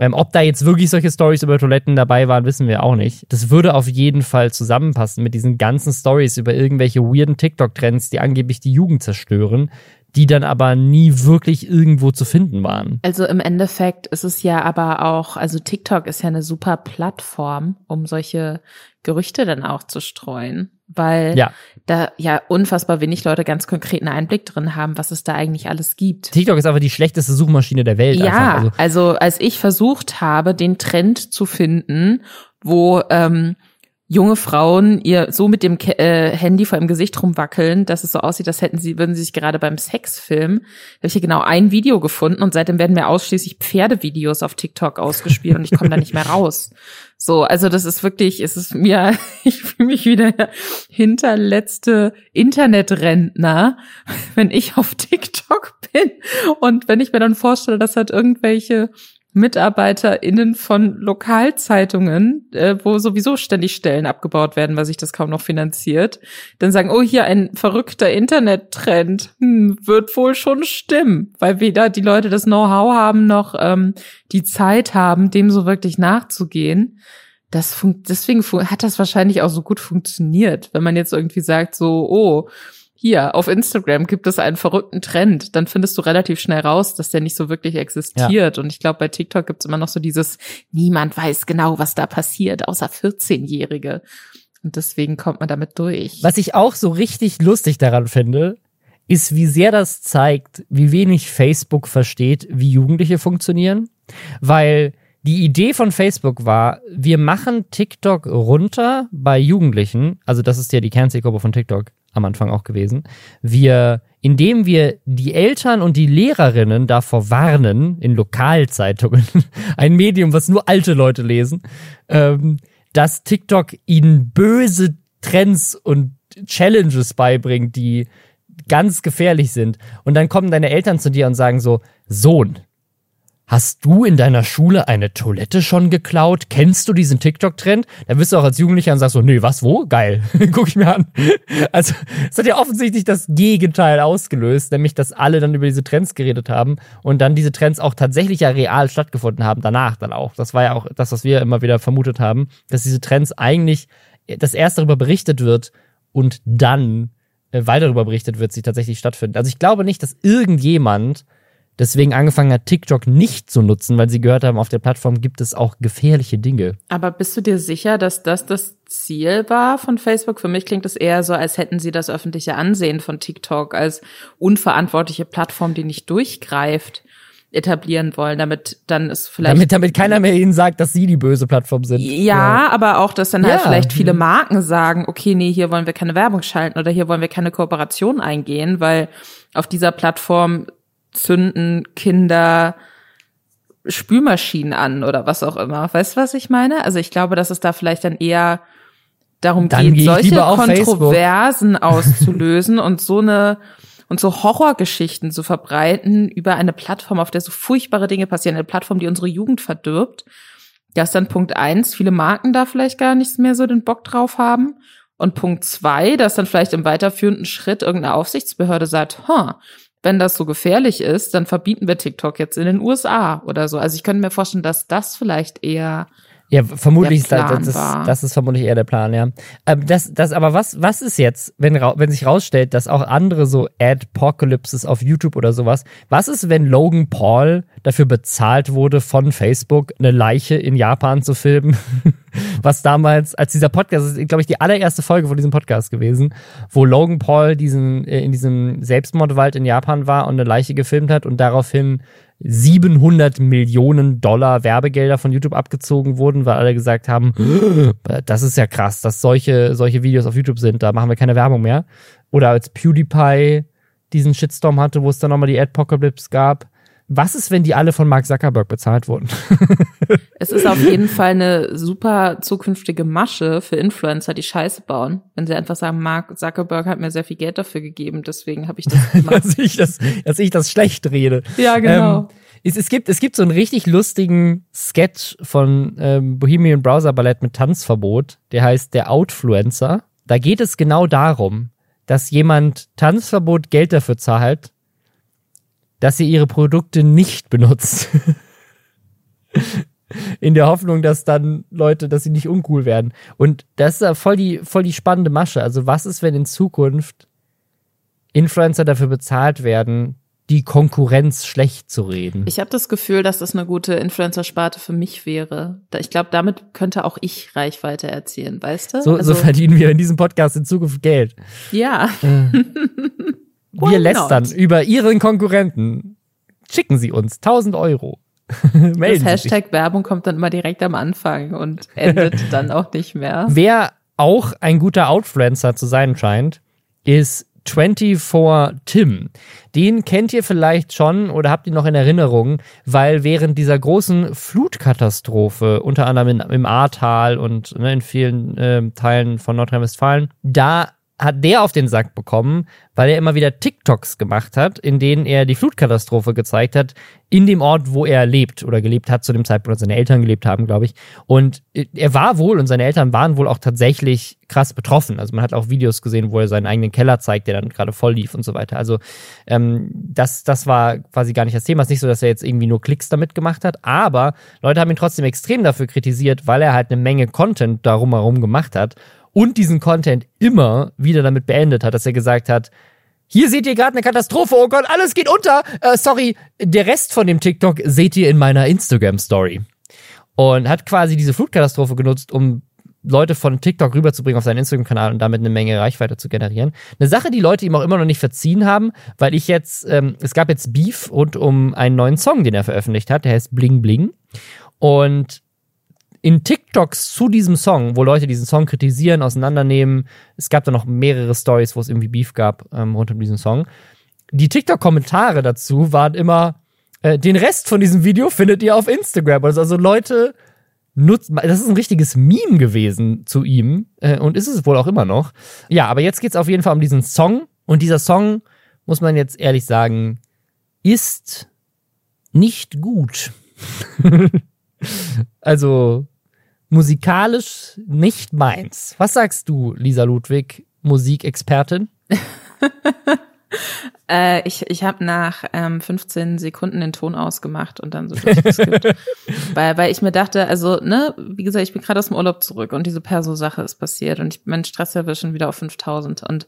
Ähm, ob da jetzt wirklich solche Stories über Toiletten dabei waren, wissen wir auch nicht. Das würde auf jeden Fall zusammenpassen mit diesen ganzen Stories über irgendwelche weirden TikTok-Trends, die angeblich die Jugend zerstören, die dann aber nie wirklich irgendwo zu finden waren. Also im Endeffekt ist es ja aber auch, also TikTok ist ja eine super Plattform, um solche Gerüchte dann auch zu streuen, weil ja. da ja unfassbar wenig Leute ganz konkreten Einblick drin haben, was es da eigentlich alles gibt. TikTok ist aber die schlechteste Suchmaschine der Welt. Ja, also. also als ich versucht habe, den Trend zu finden, wo ähm, junge Frauen ihr so mit dem äh, Handy vor ihrem Gesicht rumwackeln, dass es so aussieht, als hätten sie, würden sie sich gerade beim Sex filmen. Habe ich hier genau ein Video gefunden und seitdem werden mir ausschließlich Pferdevideos auf TikTok ausgespielt und ich komme da nicht mehr raus. So, also das ist wirklich, es ist mir, ich fühle mich wie der hinterletzte Internetrentner, wenn ich auf TikTok bin und wenn ich mir dann vorstelle, dass halt irgendwelche MitarbeiterInnen von Lokalzeitungen, äh, wo sowieso ständig Stellen abgebaut werden, weil sich das kaum noch finanziert, dann sagen, oh, hier ein verrückter Internettrend, hm, wird wohl schon stimmen, weil weder die Leute das Know-how haben, noch ähm, die Zeit haben, dem so wirklich nachzugehen. Das fun deswegen hat das wahrscheinlich auch so gut funktioniert, wenn man jetzt irgendwie sagt, so, oh, hier auf Instagram gibt es einen verrückten Trend, dann findest du relativ schnell raus, dass der nicht so wirklich existiert. Ja. Und ich glaube, bei TikTok gibt es immer noch so dieses, niemand weiß genau, was da passiert, außer 14-Jährige. Und deswegen kommt man damit durch. Was ich auch so richtig lustig daran finde, ist, wie sehr das zeigt, wie wenig Facebook versteht, wie Jugendliche funktionieren. Weil die Idee von Facebook war, wir machen TikTok runter bei Jugendlichen, also das ist ja die Kernzielgruppe von TikTok am Anfang auch gewesen. Wir, indem wir die Eltern und die Lehrerinnen davor warnen, in Lokalzeitungen, ein Medium, was nur alte Leute lesen, ähm, dass TikTok ihnen böse Trends und Challenges beibringt, die ganz gefährlich sind. Und dann kommen deine Eltern zu dir und sagen so, Sohn, Hast du in deiner Schule eine Toilette schon geklaut? Kennst du diesen TikTok-Trend? Da bist du auch als Jugendlicher und sagst so, nee, was, wo? Geil. Guck ich mir an. Also, es hat ja offensichtlich das Gegenteil ausgelöst, nämlich, dass alle dann über diese Trends geredet haben und dann diese Trends auch tatsächlich ja real stattgefunden haben, danach dann auch. Das war ja auch das, was wir immer wieder vermutet haben, dass diese Trends eigentlich, dass erst darüber berichtet wird und dann, äh, weil darüber berichtet wird, sie tatsächlich stattfinden. Also ich glaube nicht, dass irgendjemand deswegen angefangen hat, TikTok nicht zu nutzen, weil sie gehört haben, auf der Plattform gibt es auch gefährliche Dinge. Aber bist du dir sicher, dass das das Ziel war von Facebook? Für mich klingt es eher so, als hätten sie das öffentliche Ansehen von TikTok als unverantwortliche Plattform, die nicht durchgreift etablieren wollen, damit dann ist vielleicht damit damit keiner mehr ihnen sagt, dass sie die böse Plattform sind. Ja, ja. aber auch, dass dann halt vielleicht viele mhm. Marken sagen, okay, nee, hier wollen wir keine Werbung schalten oder hier wollen wir keine Kooperation eingehen, weil auf dieser Plattform zünden Kinder Spülmaschinen an oder was auch immer. Weißt du, was ich meine? Also ich glaube, dass es da vielleicht dann eher darum dann geht, solche Kontroversen auszulösen und so eine und so Horrorgeschichten zu verbreiten über eine Plattform, auf der so furchtbare Dinge passieren, eine Plattform, die unsere Jugend verdirbt. Das ist dann Punkt eins, viele Marken da vielleicht gar nichts mehr so den Bock drauf haben. Und Punkt zwei, dass dann vielleicht im weiterführenden Schritt irgendeine Aufsichtsbehörde sagt, huh, wenn das so gefährlich ist, dann verbieten wir TikTok jetzt in den USA oder so. Also ich könnte mir vorstellen, dass das vielleicht eher ja, vermutlich ist das, das, ist, das ist vermutlich eher der Plan, ja. Ähm, das, das, aber was, was ist jetzt, wenn, wenn sich rausstellt, dass auch andere so Adpocalypses auf YouTube oder sowas, was ist, wenn Logan Paul dafür bezahlt wurde von Facebook, eine Leiche in Japan zu filmen? was damals, als dieser Podcast, das ist, glaube ich, die allererste Folge von diesem Podcast gewesen, wo Logan Paul diesen, äh, in diesem Selbstmordwald in Japan war und eine Leiche gefilmt hat und daraufhin 700 Millionen Dollar Werbegelder von YouTube abgezogen wurden, weil alle gesagt haben, das ist ja krass, dass solche, solche Videos auf YouTube sind, da machen wir keine Werbung mehr. Oder als PewDiePie diesen Shitstorm hatte, wo es dann nochmal die Adpocalypse gab, was ist, wenn die alle von Mark Zuckerberg bezahlt wurden? es ist auf jeden Fall eine super zukünftige Masche für Influencer, die Scheiße bauen. Wenn sie einfach sagen, Mark Zuckerberg hat mir sehr viel Geld dafür gegeben, deswegen habe ich das gemacht. dass, ich das, dass ich das schlecht rede. Ja, genau. Ähm, es, es, gibt, es gibt so einen richtig lustigen Sketch von ähm, Bohemian Browser Ballett mit Tanzverbot, der heißt Der Outfluencer. Da geht es genau darum, dass jemand Tanzverbot Geld dafür zahlt, dass sie ihre Produkte nicht benutzt. In der Hoffnung, dass dann Leute, dass sie nicht uncool werden. Und das ist ja voll die, voll die spannende Masche. Also, was ist, wenn in Zukunft Influencer dafür bezahlt werden, die Konkurrenz schlecht zu reden? Ich habe das Gefühl, dass das eine gute Influencer-Sparte für mich wäre. Ich glaube, damit könnte auch ich Reichweite erzielen, weißt du? So, also, so verdienen wir in diesem Podcast in Zukunft Geld. Ja. Äh. Wir lästern über Ihren Konkurrenten. Schicken Sie uns 1000 Euro. das Hashtag Werbung kommt dann immer direkt am Anfang und endet dann auch nicht mehr. Wer auch ein guter Outfluencer zu sein scheint, ist 24 Tim. Den kennt ihr vielleicht schon oder habt ihn noch in Erinnerung, weil während dieser großen Flutkatastrophe, unter anderem in, im Ahrtal und ne, in vielen äh, Teilen von Nordrhein-Westfalen, da hat der auf den Sack bekommen, weil er immer wieder TikToks gemacht hat, in denen er die Flutkatastrophe gezeigt hat, in dem Ort, wo er lebt oder gelebt hat, zu dem Zeitpunkt, als seine Eltern gelebt haben, glaube ich. Und er war wohl und seine Eltern waren wohl auch tatsächlich krass betroffen. Also man hat auch Videos gesehen, wo er seinen eigenen Keller zeigt, der dann gerade voll lief und so weiter. Also ähm, das, das war quasi gar nicht das Thema. Es ist nicht so, dass er jetzt irgendwie nur Klicks damit gemacht hat, aber Leute haben ihn trotzdem extrem dafür kritisiert, weil er halt eine Menge Content darum herum gemacht hat und diesen Content immer wieder damit beendet hat, dass er gesagt hat, hier seht ihr gerade eine Katastrophe, oh Gott, alles geht unter. Äh, sorry, der Rest von dem TikTok seht ihr in meiner Instagram Story. Und hat quasi diese Flutkatastrophe genutzt, um Leute von TikTok rüberzubringen auf seinen Instagram-Kanal und damit eine Menge Reichweite zu generieren. Eine Sache, die Leute ihm auch immer noch nicht verziehen haben, weil ich jetzt, ähm, es gab jetzt Beef rund um einen neuen Song, den er veröffentlicht hat, der heißt Bling Bling. Und in TikToks zu diesem Song, wo Leute diesen Song kritisieren, auseinandernehmen, es gab da noch mehrere Stories, wo es irgendwie Beef gab ähm, rund um diesen Song. Die TikTok-Kommentare dazu waren immer, äh, den Rest von diesem Video findet ihr auf Instagram. Also, also Leute nutzen, das ist ein richtiges Meme gewesen zu ihm äh, und ist es wohl auch immer noch. Ja, aber jetzt geht's auf jeden Fall um diesen Song und dieser Song, muss man jetzt ehrlich sagen, ist nicht gut. also musikalisch nicht meins. Was sagst du, Lisa Ludwig, Musikexpertin? äh, ich ich habe nach ähm, 15 Sekunden den Ton ausgemacht und dann so durchgeskippt. weil, weil ich mir dachte, also, ne, wie gesagt, ich bin gerade aus dem Urlaub zurück und diese Perso-Sache ist passiert und ich, mein Stresslevel ist schon wieder auf 5000 und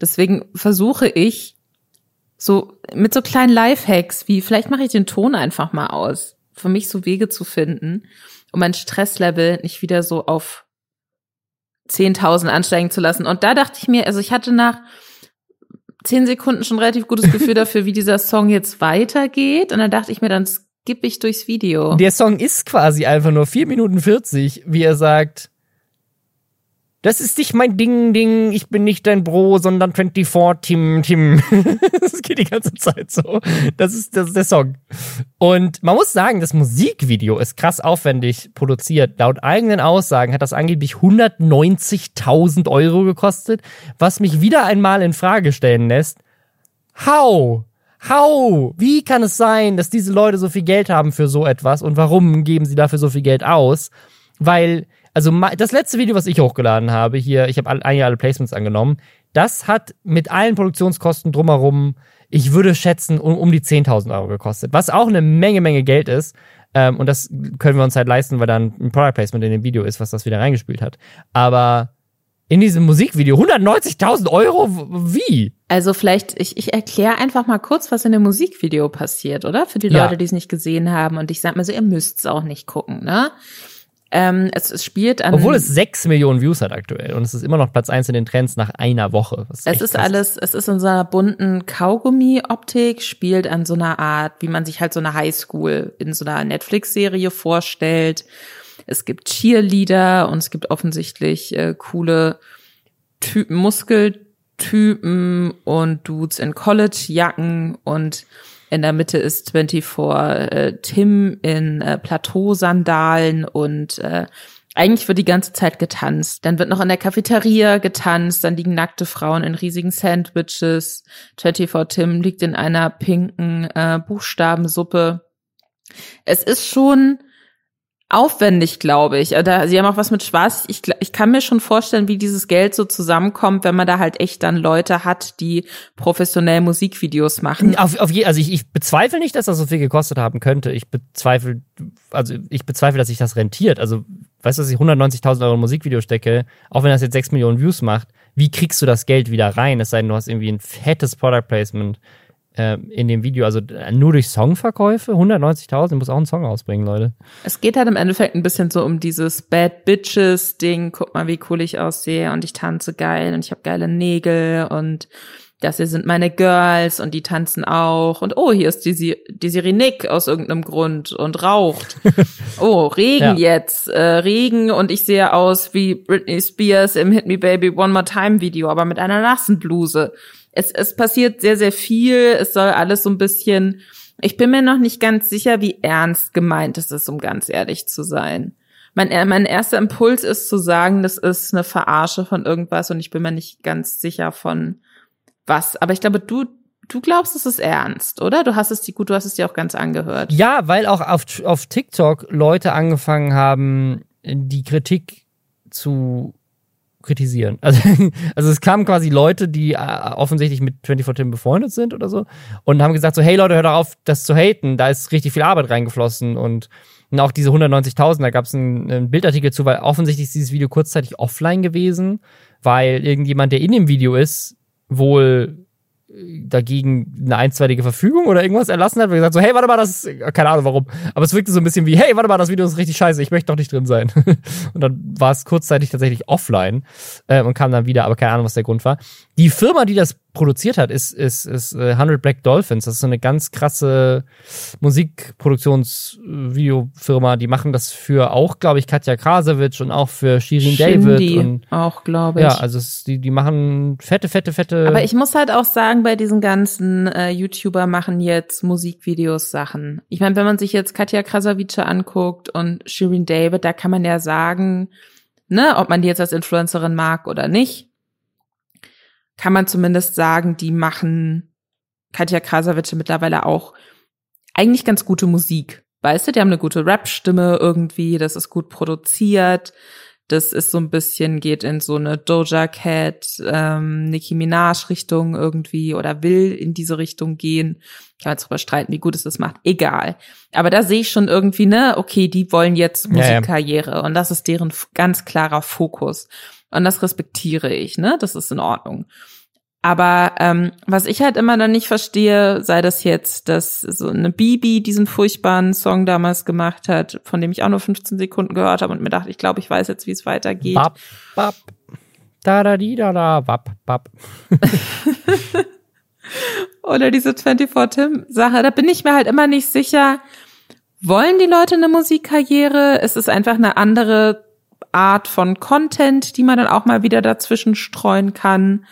deswegen versuche ich so mit so kleinen Lifehacks wie vielleicht mache ich den Ton einfach mal aus, für mich so Wege zu finden, um mein Stresslevel nicht wieder so auf 10.000 ansteigen zu lassen. Und da dachte ich mir, also ich hatte nach zehn Sekunden schon relativ gutes Gefühl dafür, wie dieser Song jetzt weitergeht. Und dann dachte ich mir, dann skippe ich durchs Video. Der Song ist quasi einfach nur vier Minuten 40, wie er sagt, das ist nicht mein Ding, Ding, ich bin nicht dein Bro, sondern 24 Tim, Tim. das geht die ganze Zeit so. Das ist, das ist der Song. Und man muss sagen, das Musikvideo ist krass aufwendig produziert. Laut eigenen Aussagen hat das angeblich 190.000 Euro gekostet, was mich wieder einmal in Frage stellen lässt. How? How? Wie kann es sein, dass diese Leute so viel Geld haben für so etwas und warum geben sie dafür so viel Geld aus? Weil also das letzte Video, was ich hochgeladen habe, hier, ich habe eigentlich alle Placements angenommen, das hat mit allen Produktionskosten drumherum, ich würde schätzen, um, um die 10.000 Euro gekostet. Was auch eine Menge, Menge Geld ist. Ähm, und das können wir uns halt leisten, weil dann ein Product Placement in dem Video ist, was das wieder reingespielt hat. Aber in diesem Musikvideo 190.000 Euro? Wie? Also vielleicht, ich, ich erkläre einfach mal kurz, was in dem Musikvideo passiert, oder? Für die ja. Leute, die es nicht gesehen haben. Und ich sag mal so, ihr müsst es auch nicht gucken, ne? Ähm, es, es, spielt an. Obwohl es sechs Millionen Views hat aktuell und es ist immer noch Platz eins in den Trends nach einer Woche. es ist krass. alles, es ist in so einer bunten Kaugummi-Optik, spielt an so einer Art, wie man sich halt so eine Highschool in so einer Netflix-Serie vorstellt. Es gibt Cheerleader und es gibt offensichtlich äh, coole Typen, Muskeltypen und Dudes in College-Jacken und in der Mitte ist 24 äh, Tim in äh, Plateausandalen und äh, eigentlich wird die ganze Zeit getanzt. Dann wird noch in der Cafeteria getanzt, dann liegen nackte Frauen in riesigen Sandwiches. 24 Tim liegt in einer pinken äh, Buchstabensuppe. Es ist schon aufwendig, glaube ich. Da, sie haben auch was mit Schwarz. Ich, ich kann mir schon vorstellen, wie dieses Geld so zusammenkommt, wenn man da halt echt dann Leute hat, die professionell Musikvideos machen. Auf, auf je, also ich, ich bezweifle nicht, dass das so viel gekostet haben könnte. Ich bezweifle, also ich bezweifle, dass sich das rentiert. Also weißt du, dass ich 190.000 Euro in Musikvideo stecke, auch wenn das jetzt 6 Millionen Views macht, wie kriegst du das Geld wieder rein? Es sei denn, du hast irgendwie ein fettes Product Placement äh, in dem Video, also äh, nur durch Songverkäufe, 190.000, muss auch einen Song rausbringen, Leute. Es geht halt im Endeffekt ein bisschen so um dieses Bad Bitches Ding, guck mal, wie cool ich aussehe und ich tanze geil und ich habe geile Nägel und das hier sind meine Girls und die tanzen auch und oh, hier ist die, die Sirinik aus irgendeinem Grund und raucht. Oh, Regen ja. jetzt, äh, Regen und ich sehe aus wie Britney Spears im Hit Me Baby One More Time Video, aber mit einer nassen Bluse es, es passiert sehr, sehr viel. Es soll alles so ein bisschen, ich bin mir noch nicht ganz sicher, wie ernst gemeint es ist, um ganz ehrlich zu sein. Mein, äh, mein erster Impuls ist zu sagen, das ist eine Verarsche von irgendwas und ich bin mir nicht ganz sicher von was. Aber ich glaube, du, du glaubst, es ist ernst, oder? Du hast es die gut, du hast es dir auch ganz angehört. Ja, weil auch auf, auf TikTok Leute angefangen haben, die Kritik zu kritisieren. Also, also es kamen quasi Leute, die äh, offensichtlich mit 24 Tim befreundet sind oder so und haben gesagt so, hey Leute, hört auf, das zu haten. Da ist richtig viel Arbeit reingeflossen und, und auch diese 190.000, da gab es einen Bildartikel zu, weil offensichtlich ist dieses Video kurzzeitig offline gewesen, weil irgendjemand, der in dem Video ist, wohl dagegen eine einstweilige Verfügung oder irgendwas erlassen hat, weil gesagt so, hey, warte mal, das ist, keine Ahnung warum, aber es wirkte so ein bisschen wie, hey, warte mal, das Video ist richtig scheiße, ich möchte doch nicht drin sein. und dann war es kurzzeitig tatsächlich offline äh, und kam dann wieder, aber keine Ahnung, was der Grund war. Die Firma, die das produziert hat, ist, ist, ist äh, 100 Black Dolphins. Das ist so eine ganz krasse Musikproduktionsvideofirma. Die machen das für auch, glaube ich, Katja Krasowitsch und auch für Shirin Shindy David. Und, auch, glaube ich. ja, also es, die, die machen fette, fette, fette. Aber ich muss halt auch sagen, bei diesen ganzen äh, YouTuber machen jetzt Musikvideos Sachen. Ich meine, wenn man sich jetzt Katja Krasavice anguckt und Shirin David, da kann man ja sagen, ne, ob man die jetzt als Influencerin mag oder nicht kann man zumindest sagen, die machen Katja Krasavice mittlerweile auch eigentlich ganz gute Musik. Weißt du, die haben eine gute Rap-Stimme irgendwie, das ist gut produziert. Das ist so ein bisschen, geht in so eine Doja Cat, ähm, Nicki Minaj Richtung irgendwie oder will in diese Richtung gehen. Kann man jetzt drüber streiten, wie gut es das macht. Egal. Aber da sehe ich schon irgendwie, ne, okay, die wollen jetzt Musikkarriere ja, ja. und das ist deren ganz klarer Fokus. Und das respektiere ich, ne? Das ist in Ordnung. Aber ähm, was ich halt immer dann nicht verstehe, sei das jetzt, dass so eine Bibi diesen furchtbaren Song damals gemacht hat, von dem ich auch nur 15 Sekunden gehört habe und mir dachte, ich glaube, ich weiß jetzt, wie es weitergeht. Bap, bap. Da da di da da, bap, bap. Oder diese 24 Tim Sache, da bin ich mir halt immer nicht sicher. Wollen die Leute eine Musikkarriere? Es ist einfach eine andere Art von Content, die man dann auch mal wieder dazwischen streuen kann.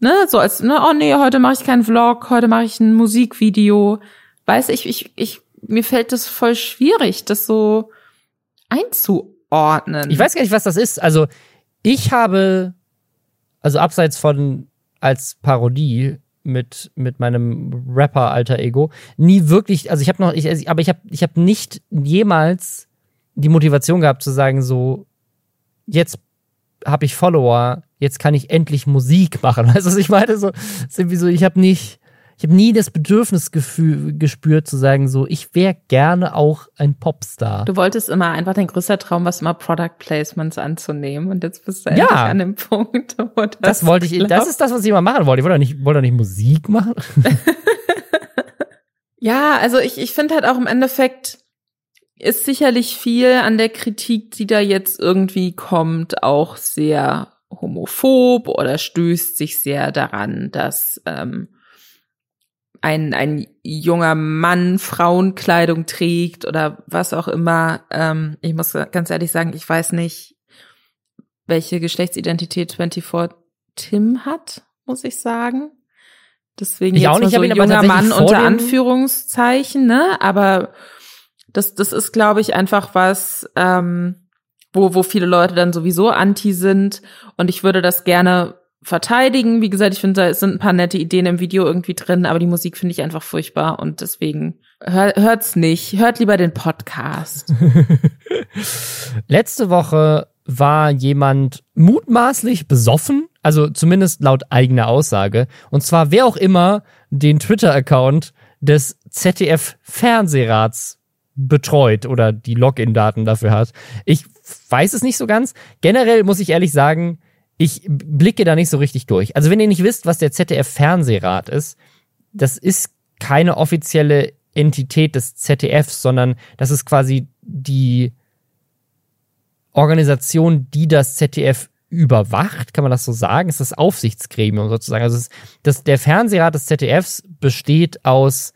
Ne, so als, ne, oh nee, heute mache ich keinen Vlog, heute mache ich ein Musikvideo. Weiß ich, ich, ich, mir fällt das voll schwierig, das so einzuordnen. Ich weiß gar nicht, was das ist. Also, ich habe, also abseits von als Parodie mit mit meinem Rapper alter Ego nie wirklich also ich habe noch ich aber ich habe ich habe nicht jemals die Motivation gehabt zu sagen, so, jetzt habe ich Follower, jetzt kann ich endlich Musik machen. Weißt du, ich meine, so, irgendwie so, ich habe nicht, ich habe nie das Bedürfnisgefühl gespürt zu sagen, so, ich wäre gerne auch ein Popstar. Du wolltest immer einfach dein größter Traum, was immer Product Placements anzunehmen und jetzt bist du ja. endlich an dem Punkt, wo das, das wollte ich, das ist das, was ich immer machen wollte. Ich wollte doch nicht, wollte doch nicht Musik machen. ja, also ich, ich finde halt auch im Endeffekt, ist sicherlich viel an der Kritik, die da jetzt irgendwie kommt, auch sehr homophob oder stößt sich sehr daran, dass ähm, ein, ein junger Mann Frauenkleidung trägt oder was auch immer. Ähm, ich muss ganz ehrlich sagen, ich weiß nicht, welche Geschlechtsidentität 24 Tim hat, muss ich sagen. Deswegen ich jetzt auch nicht, so junger Mann unter Anführungszeichen, ne? Aber das, das ist, glaube ich, einfach was, ähm, wo, wo viele Leute dann sowieso anti sind. Und ich würde das gerne verteidigen. Wie gesagt, ich finde, da sind ein paar nette Ideen im Video irgendwie drin, aber die Musik finde ich einfach furchtbar und deswegen hör, hört's nicht. Hört lieber den Podcast. Letzte Woche war jemand mutmaßlich besoffen, also zumindest laut eigener Aussage. Und zwar wer auch immer den Twitter-Account des ZDF-Fernsehrats betreut oder die Login-Daten dafür hat. Ich weiß es nicht so ganz. Generell muss ich ehrlich sagen, ich blicke da nicht so richtig durch. Also wenn ihr nicht wisst, was der ZDF-Fernsehrat ist, das ist keine offizielle Entität des ZDFs, sondern das ist quasi die Organisation, die das ZDF überwacht, kann man das so sagen? ist das Aufsichtsgremium sozusagen. Also das, der Fernsehrat des ZDFs besteht aus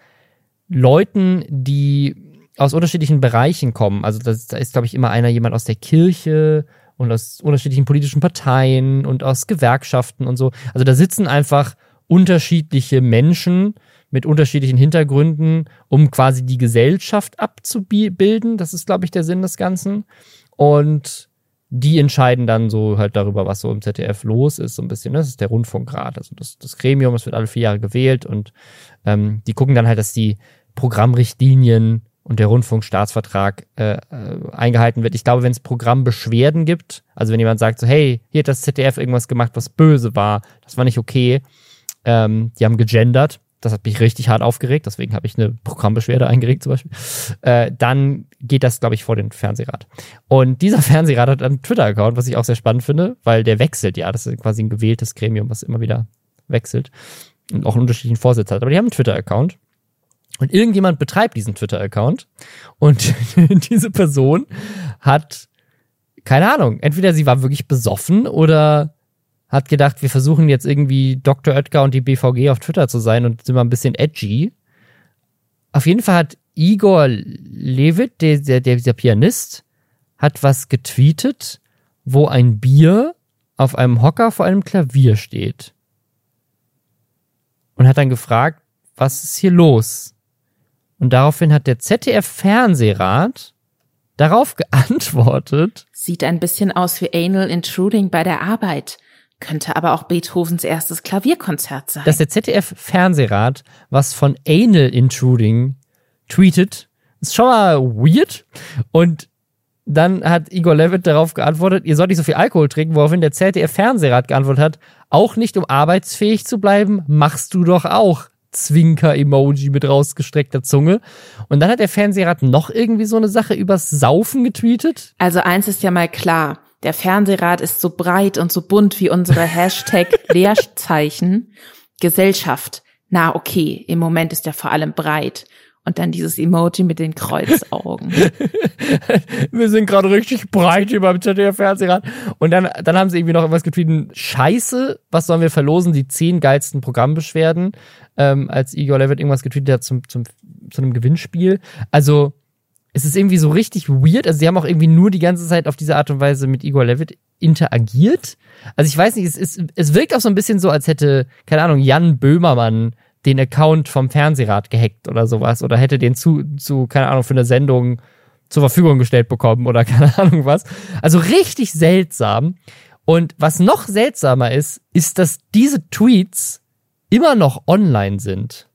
Leuten, die aus unterschiedlichen Bereichen kommen. Also das, da ist, glaube ich, immer einer jemand aus der Kirche und aus unterschiedlichen politischen Parteien und aus Gewerkschaften und so. Also da sitzen einfach unterschiedliche Menschen mit unterschiedlichen Hintergründen, um quasi die Gesellschaft abzubilden. Das ist, glaube ich, der Sinn des Ganzen. Und die entscheiden dann so halt darüber, was so im ZDF los ist, so ein bisschen. Das ist der Rundfunkrat, also das, das Gremium, es wird alle vier Jahre gewählt und ähm, die gucken dann halt, dass die Programmrichtlinien und der Rundfunkstaatsvertrag äh, äh, eingehalten wird. Ich glaube, wenn es Programmbeschwerden gibt, also wenn jemand sagt so, hey, hier hat das ZDF irgendwas gemacht, was böse war, das war nicht okay, ähm, die haben gegendert, das hat mich richtig hart aufgeregt, deswegen habe ich eine Programmbeschwerde eingeregt zum Beispiel, äh, dann geht das, glaube ich, vor den Fernsehrat. Und dieser Fernsehrat hat einen Twitter-Account, was ich auch sehr spannend finde, weil der wechselt ja, das ist quasi ein gewähltes Gremium, was immer wieder wechselt und auch einen unterschiedlichen Vorsitz hat. Aber die haben einen Twitter-Account und irgendjemand betreibt diesen Twitter-Account und diese Person hat, keine Ahnung, entweder sie war wirklich besoffen oder hat gedacht, wir versuchen jetzt irgendwie Dr. Oetker und die BVG auf Twitter zu sein und sind mal ein bisschen edgy. Auf jeden Fall hat Igor Levit, der, der, der Pianist, hat was getweetet, wo ein Bier auf einem Hocker vor einem Klavier steht. Und hat dann gefragt, was ist hier los? Und daraufhin hat der ZDF-Fernsehrat darauf geantwortet. Sieht ein bisschen aus wie Anal Intruding bei der Arbeit. Könnte aber auch Beethovens erstes Klavierkonzert sein. Dass der ZDF-Fernsehrat was von Anal Intruding tweetet, ist schon mal weird. Und dann hat Igor Levitt darauf geantwortet, ihr sollt nicht so viel Alkohol trinken, woraufhin der ZDF-Fernsehrat geantwortet hat, auch nicht um arbeitsfähig zu bleiben, machst du doch auch. Zwinker-Emoji mit rausgestreckter Zunge. Und dann hat der Fernsehrat noch irgendwie so eine Sache übers Saufen getweetet. Also eins ist ja mal klar. Der Fernsehrat ist so breit und so bunt wie unsere Hashtag-Leerzeichen. Gesellschaft. Na, okay, im Moment ist er vor allem breit. Und dann dieses Emoji mit den Kreuzaugen. Wir sind gerade richtig breit hier beim ZDF-Fernsehrat. Und dann, dann haben sie irgendwie noch irgendwas getweetet. Scheiße, was sollen wir verlosen? Die zehn geilsten Programmbeschwerden. Ähm, als Igor Levitt irgendwas getweetet hat zum, zum, zu einem Gewinnspiel. Also, es ist irgendwie so richtig weird. Also, sie haben auch irgendwie nur die ganze Zeit auf diese Art und Weise mit Igor Levitt interagiert. Also, ich weiß nicht, es, ist, es wirkt auch so ein bisschen so, als hätte, keine Ahnung, Jan Böhmermann den Account vom Fernsehrat gehackt oder sowas oder hätte den zu, zu, keine Ahnung, für eine Sendung zur Verfügung gestellt bekommen oder keine Ahnung was. Also richtig seltsam. Und was noch seltsamer ist, ist, dass diese Tweets immer noch online sind.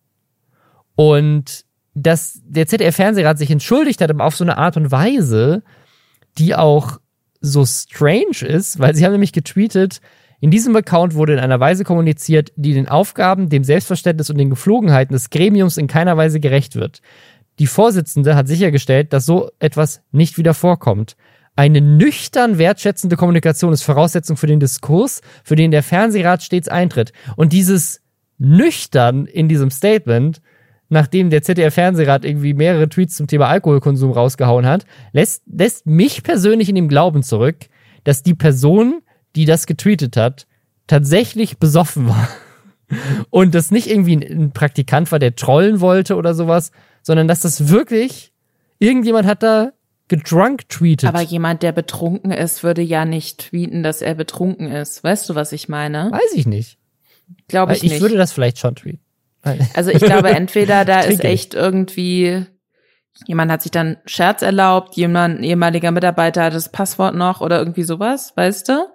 Und dass der ZDF-Fernsehrat sich entschuldigt hat, aber auf so eine Art und Weise, die auch so strange ist, weil sie haben nämlich getweetet, in diesem Account wurde in einer Weise kommuniziert, die den Aufgaben, dem Selbstverständnis und den Geflogenheiten des Gremiums in keiner Weise gerecht wird. Die Vorsitzende hat sichergestellt, dass so etwas nicht wieder vorkommt. Eine nüchtern wertschätzende Kommunikation ist Voraussetzung für den Diskurs, für den der Fernsehrat stets eintritt. Und dieses nüchtern in diesem Statement, nachdem der ZDF-Fernsehrat irgendwie mehrere Tweets zum Thema Alkoholkonsum rausgehauen hat, lässt, lässt mich persönlich in dem Glauben zurück, dass die Person, die das getweetet hat, tatsächlich besoffen war. Und das nicht irgendwie ein Praktikant war, der trollen wollte oder sowas, sondern dass das wirklich irgendjemand hat da gedrunk tweetet. Aber jemand, der betrunken ist, würde ja nicht tweeten, dass er betrunken ist. Weißt du, was ich meine? Weiß ich nicht. Glaube ich, ich nicht. Ich würde das vielleicht schon tweeten. Also ich glaube, entweder da ist echt irgendwie Jemand hat sich dann Scherz erlaubt, jemand, ein ehemaliger Mitarbeiter hat das Passwort noch oder irgendwie sowas, weißt du?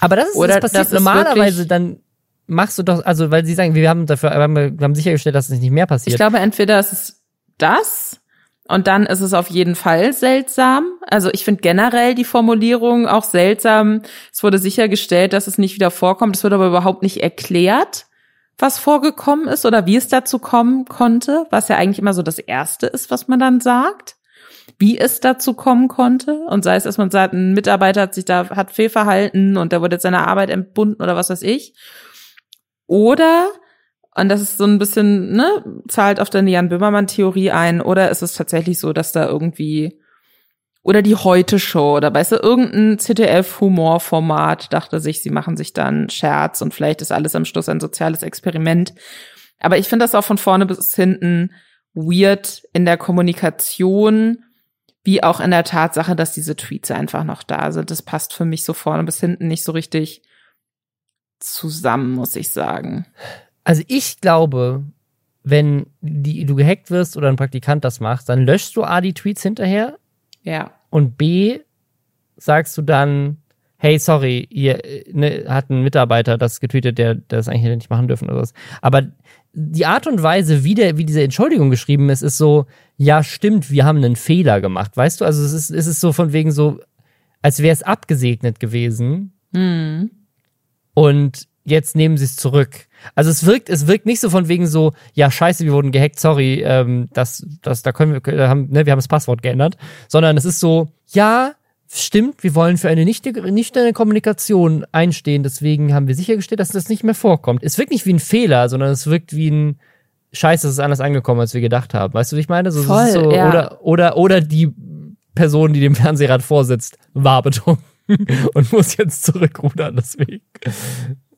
Aber das ist oder das passiert das normalerweise, dann machst du doch, also weil sie sagen, wir haben dafür, wir haben sichergestellt, dass es nicht mehr passiert. Ich glaube, entweder ist es das und dann ist es auf jeden Fall seltsam. Also ich finde generell die Formulierung auch seltsam. Es wurde sichergestellt, dass es nicht wieder vorkommt. Es wird aber überhaupt nicht erklärt was vorgekommen ist oder wie es dazu kommen konnte, was ja eigentlich immer so das Erste ist, was man dann sagt, wie es dazu kommen konnte und sei es, dass man sagt, ein Mitarbeiter hat sich da, hat Fehlverhalten und der wurde jetzt seiner Arbeit entbunden oder was weiß ich. Oder, und das ist so ein bisschen, ne, zahlt auf deine Jan Böhmermann-Theorie ein, oder ist es tatsächlich so, dass da irgendwie oder die Heute-Show oder weißt du, irgendein ZDF-Humorformat dachte sich, sie machen sich dann Scherz und vielleicht ist alles am Schluss ein soziales Experiment. Aber ich finde das auch von vorne bis hinten weird in der Kommunikation, wie auch in der Tatsache, dass diese Tweets einfach noch da sind. Das passt für mich so vorne bis hinten nicht so richtig zusammen, muss ich sagen. Also ich glaube, wenn die, du gehackt wirst oder ein Praktikant das macht, dann löschst du A die Tweets hinterher ja. Und B, sagst du dann, hey, sorry, ihr ne, hat ein Mitarbeiter das getweetet, der, der das eigentlich nicht machen dürfen oder was. Aber die Art und Weise, wie, der, wie diese Entschuldigung geschrieben ist, ist so, ja, stimmt, wir haben einen Fehler gemacht. Weißt du, also es ist, es ist so von wegen so, als wäre es abgesegnet gewesen. Mhm. Und jetzt nehmen sie es zurück. Also es wirkt, es wirkt nicht so von wegen so, ja scheiße, wir wurden gehackt, sorry, ähm, das, das, da können wir, haben, ne, wir haben das Passwort geändert, sondern es ist so, ja, stimmt, wir wollen für eine nüchterne nicht Kommunikation einstehen, deswegen haben wir sichergestellt, dass das nicht mehr vorkommt. Es wirkt nicht wie ein Fehler, sondern es wirkt wie ein Scheiße, es ist anders angekommen, als wir gedacht haben. Weißt du, wie ich meine? So, Voll, so, ja. Oder, oder, oder die Person, die dem Fernsehrad vorsitzt, war betrunken. und muss jetzt zurückrudern, deswegen.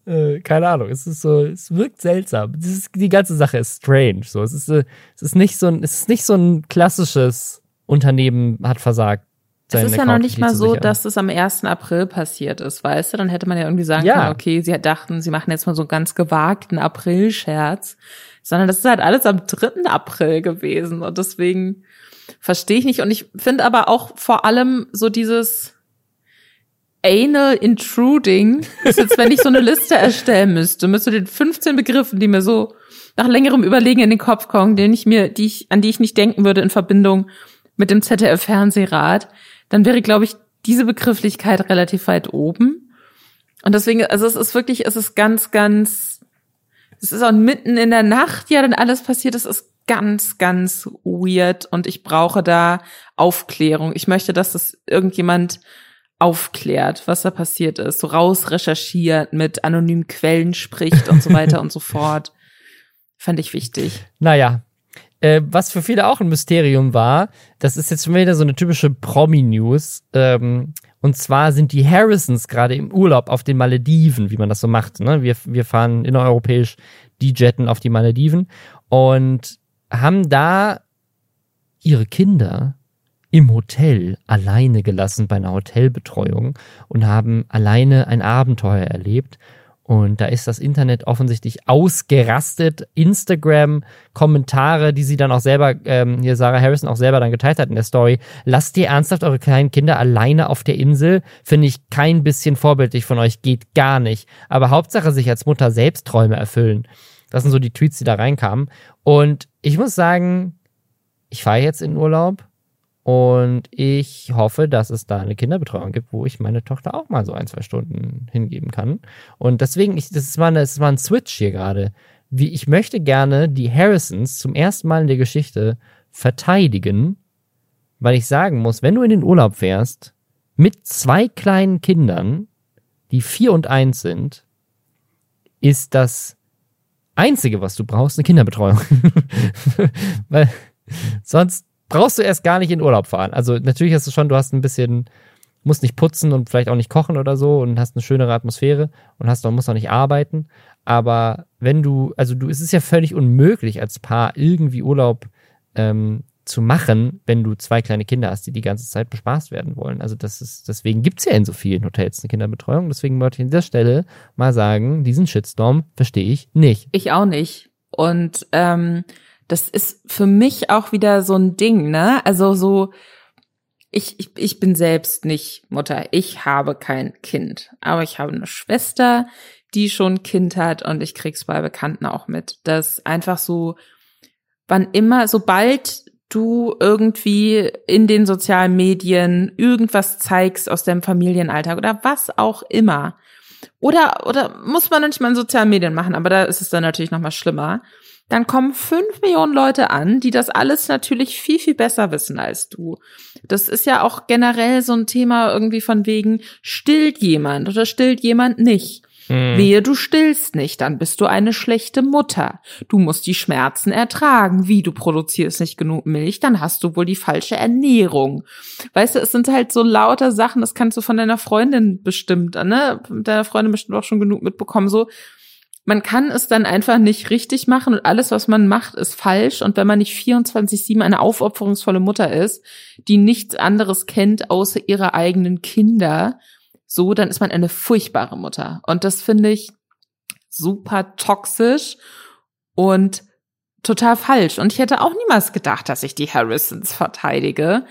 Äh, keine Ahnung, es ist so, es wirkt seltsam. Ist, die ganze Sache ist strange. So, es ist, äh, es ist nicht so ein, es ist nicht so ein klassisches Unternehmen hat versagt. Es ist ja noch nicht mal so, dass es am 1. April passiert ist, weißt du? Dann hätte man ja irgendwie sagen ja. können, okay, sie dachten, sie machen jetzt mal so einen ganz gewagten April-Scherz. Sondern das ist halt alles am 3. April gewesen. Und deswegen verstehe ich nicht. Und ich finde aber auch vor allem so dieses, Anal Intruding ist jetzt, wenn ich so eine Liste erstellen müsste, müsste den 15 Begriffen, die mir so nach längerem Überlegen in den Kopf kommen, den ich mir, die ich, an die ich nicht denken würde in Verbindung mit dem ZDF-Fernsehrat, dann wäre, glaube ich, diese Begrifflichkeit relativ weit oben. Und deswegen, also es ist wirklich, es ist ganz, ganz, es ist auch mitten in der Nacht, ja, dann alles passiert, es ist ganz, ganz weird und ich brauche da Aufklärung. Ich möchte, dass das irgendjemand aufklärt, was da passiert ist, so rausrecherchiert, mit anonymen Quellen spricht und so weiter und so fort. Fand ich wichtig. Naja. Äh, was für viele auch ein Mysterium war, das ist jetzt schon wieder so eine typische Promi-News. Ähm, und zwar sind die Harrisons gerade im Urlaub auf den Malediven, wie man das so macht. Ne? Wir, wir fahren innereuropäisch die Jetten auf die Malediven und haben da ihre Kinder im Hotel alleine gelassen bei einer Hotelbetreuung und haben alleine ein Abenteuer erlebt. Und da ist das Internet offensichtlich ausgerastet. Instagram, Kommentare, die sie dann auch selber, ähm, hier Sarah Harrison auch selber dann geteilt hat in der Story. Lasst ihr ernsthaft eure kleinen Kinder alleine auf der Insel? Finde ich kein bisschen vorbildlich von euch, geht gar nicht. Aber Hauptsache sich als Mutter selbst Träume erfüllen. Das sind so die Tweets, die da reinkamen. Und ich muss sagen, ich fahre jetzt in Urlaub und ich hoffe, dass es da eine Kinderbetreuung gibt, wo ich meine Tochter auch mal so ein, zwei Stunden hingeben kann. Und deswegen, ich, das, ist mal eine, das ist mal ein Switch hier gerade. Wie, ich möchte gerne die Harrisons zum ersten Mal in der Geschichte verteidigen, weil ich sagen muss, wenn du in den Urlaub fährst, mit zwei kleinen Kindern, die vier und eins sind, ist das Einzige, was du brauchst, eine Kinderbetreuung. weil sonst brauchst du erst gar nicht in Urlaub fahren. Also natürlich hast du schon, du hast ein bisschen, musst nicht putzen und vielleicht auch nicht kochen oder so und hast eine schönere Atmosphäre und hast musst auch nicht arbeiten. Aber wenn du, also du, es ist ja völlig unmöglich als Paar irgendwie Urlaub ähm, zu machen, wenn du zwei kleine Kinder hast, die die ganze Zeit bespaßt werden wollen. Also das ist, deswegen gibt's ja in so vielen Hotels eine Kinderbetreuung. Deswegen wollte ich an dieser Stelle mal sagen, diesen Shitstorm verstehe ich nicht. Ich auch nicht. Und ähm, das ist für mich auch wieder so ein Ding, ne? Also so, ich, ich, ich bin selbst nicht Mutter. Ich habe kein Kind. Aber ich habe eine Schwester, die schon ein Kind hat und ich krieg's bei Bekannten auch mit. Dass einfach so, wann immer, sobald du irgendwie in den sozialen Medien irgendwas zeigst aus deinem Familienalltag oder was auch immer. Oder, oder muss man nicht mal in sozialen Medien machen, aber da ist es dann natürlich noch mal schlimmer dann kommen fünf Millionen Leute an, die das alles natürlich viel, viel besser wissen als du. Das ist ja auch generell so ein Thema irgendwie von wegen, stillt jemand oder stillt jemand nicht. Hm. Wehe, du stillst nicht, dann bist du eine schlechte Mutter. Du musst die Schmerzen ertragen. Wie, du produzierst nicht genug Milch, dann hast du wohl die falsche Ernährung. Weißt du, es sind halt so lauter Sachen, das kannst du von deiner Freundin bestimmt, ne? Deiner Freundin bestimmt auch schon genug mitbekommen, so man kann es dann einfach nicht richtig machen und alles, was man macht, ist falsch. Und wenn man nicht 24-7 eine aufopferungsvolle Mutter ist, die nichts anderes kennt außer ihre eigenen Kinder, so, dann ist man eine furchtbare Mutter. Und das finde ich super toxisch und total falsch. Und ich hätte auch niemals gedacht, dass ich die Harrisons verteidige.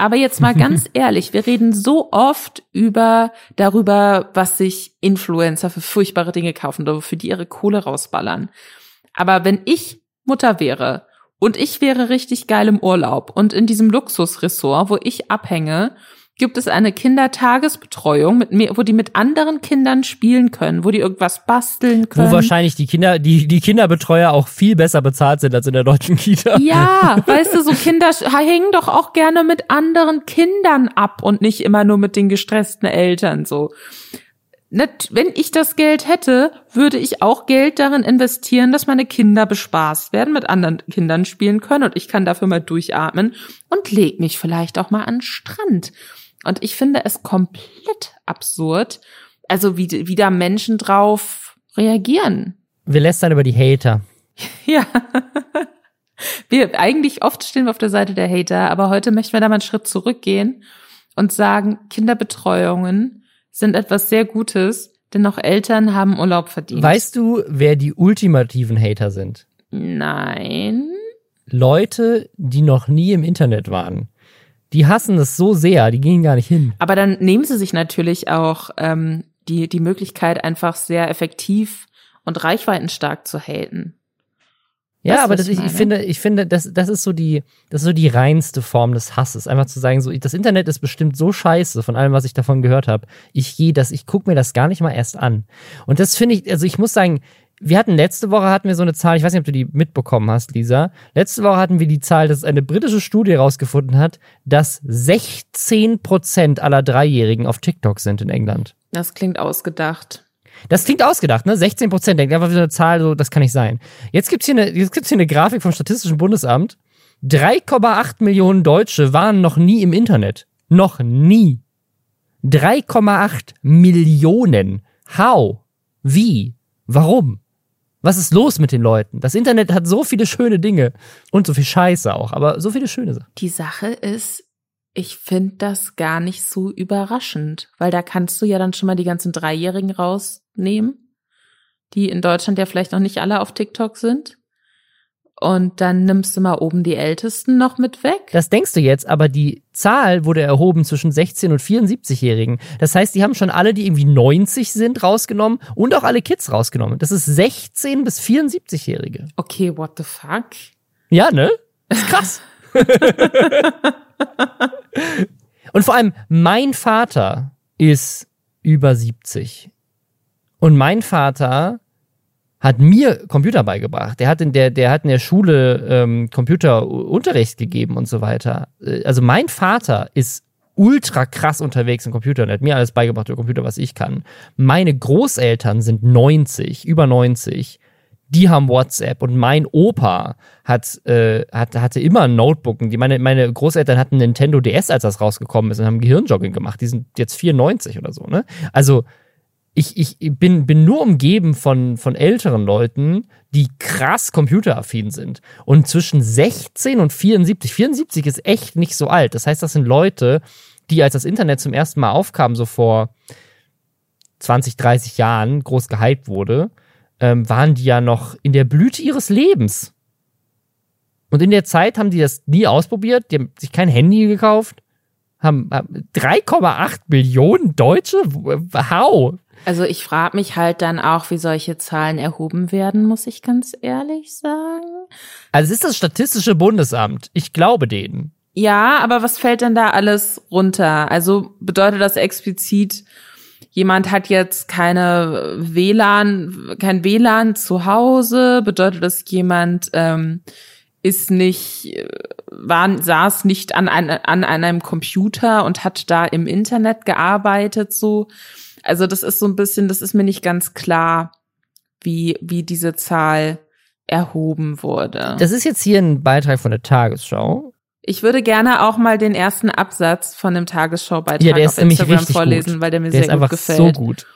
Aber jetzt mal ganz ehrlich, wir reden so oft über darüber, was sich Influencer für furchtbare Dinge kaufen oder wofür die ihre Kohle rausballern. Aber wenn ich Mutter wäre und ich wäre richtig geil im Urlaub und in diesem Luxusressort, wo ich abhänge gibt es eine Kindertagesbetreuung, mit mir, wo die mit anderen Kindern spielen können, wo die irgendwas basteln können. Wo wahrscheinlich die Kinder, die, die Kinderbetreuer auch viel besser bezahlt sind als in der deutschen Kita. Ja, weißt du, so Kinder hängen doch auch gerne mit anderen Kindern ab und nicht immer nur mit den gestressten Eltern so. Wenn ich das Geld hätte, würde ich auch Geld darin investieren, dass meine Kinder bespaßt werden, mit anderen Kindern spielen können und ich kann dafür mal durchatmen und leg mich vielleicht auch mal an den Strand Und ich finde es komplett absurd, also wie, wie da Menschen drauf reagieren. Wir lästern über die Hater. Ja. Wir, eigentlich oft stehen wir auf der Seite der Hater, aber heute möchten wir da mal einen Schritt zurückgehen und sagen, Kinderbetreuungen sind etwas sehr Gutes, denn auch Eltern haben Urlaub verdient. Weißt du, wer die ultimativen Hater sind? Nein. Leute, die noch nie im Internet waren. Die hassen es so sehr, die gehen gar nicht hin. Aber dann nehmen sie sich natürlich auch ähm, die, die Möglichkeit, einfach sehr effektiv und reichweitenstark zu haten. Ja, aber das, ich ich, meine? finde, ich finde, das, das ist so die, das ist so die reinste Form des Hasses. Einfach zu sagen, so, das Internet ist bestimmt so scheiße von allem, was ich davon gehört habe. Ich gehe das, ich gucke mir das gar nicht mal erst an. Und das finde ich, also ich muss sagen, wir hatten letzte Woche hatten wir so eine Zahl, ich weiß nicht, ob du die mitbekommen hast, Lisa. Letzte Woche hatten wir die Zahl, dass eine britische Studie herausgefunden hat, dass 16 Prozent aller Dreijährigen auf TikTok sind in England. Das klingt ausgedacht. Das klingt ausgedacht, ne? 16 Prozent. Denkt einfach wieder eine Zahl, so, das kann nicht sein. Jetzt gibt's hier eine, jetzt gibt's hier eine Grafik vom Statistischen Bundesamt. 3,8 Millionen Deutsche waren noch nie im Internet. Noch nie. 3,8 Millionen. How? Wie? Warum? Was ist los mit den Leuten? Das Internet hat so viele schöne Dinge und so viel Scheiße auch, aber so viele schöne Sachen. Die Sache ist, ich finde das gar nicht so überraschend, weil da kannst du ja dann schon mal die ganzen Dreijährigen rausnehmen, die in Deutschland ja vielleicht noch nicht alle auf TikTok sind. Und dann nimmst du mal oben die Ältesten noch mit weg. Das denkst du jetzt, aber die Zahl wurde erhoben zwischen 16 und 74-Jährigen. Das heißt, die haben schon alle, die irgendwie 90 sind, rausgenommen und auch alle Kids rausgenommen. Das ist 16 bis 74-Jährige. Okay, what the fuck? Ja, ne? Das ist krass. und vor allem, mein Vater ist über 70. Und mein Vater hat mir Computer beigebracht. Der hat in der, der hat in der Schule ähm, Computerunterricht gegeben und so weiter. Äh, Also mein Vater ist ultra krass unterwegs im Computer und hat mir alles beigebracht über Computer, was ich kann. Meine Großeltern sind 90, über 90. Die haben WhatsApp und mein Opa hat, äh, hat hatte immer ein Notebook. Die, meine, meine Großeltern hatten Nintendo DS, als das rausgekommen ist und haben Gehirnjogging gemacht. Die sind jetzt 94 oder so, ne? Also ich, ich bin, bin nur umgeben von, von älteren Leuten, die krass computeraffin sind. Und zwischen 16 und 74, 74 ist echt nicht so alt. Das heißt, das sind Leute, die als das Internet zum ersten Mal aufkam, so vor 20, 30 Jahren, groß gehypt wurde, ähm, waren die ja noch in der Blüte ihres Lebens. Und in der Zeit haben die das nie ausprobiert, die haben sich kein Handy gekauft, haben, haben 3,8 Millionen Deutsche? How? Also ich frage mich halt dann auch, wie solche Zahlen erhoben werden, muss ich ganz ehrlich sagen. Also es ist das Statistische Bundesamt. Ich glaube denen. Ja, aber was fällt denn da alles runter? Also bedeutet das explizit, jemand hat jetzt keine WLAN, kein WLAN zu Hause? Bedeutet das, jemand ähm, ist nicht, war, saß nicht an, ein, an einem Computer und hat da im Internet gearbeitet, so? Also das ist so ein bisschen, das ist mir nicht ganz klar, wie, wie diese Zahl erhoben wurde. Das ist jetzt hier ein Beitrag von der Tagesschau. Ich würde gerne auch mal den ersten Absatz von dem Tagesschau-Beitrag Ja, auf Instagram vorlesen, gut. weil der mir Der ist sehr gut einfach gefällt. so gut.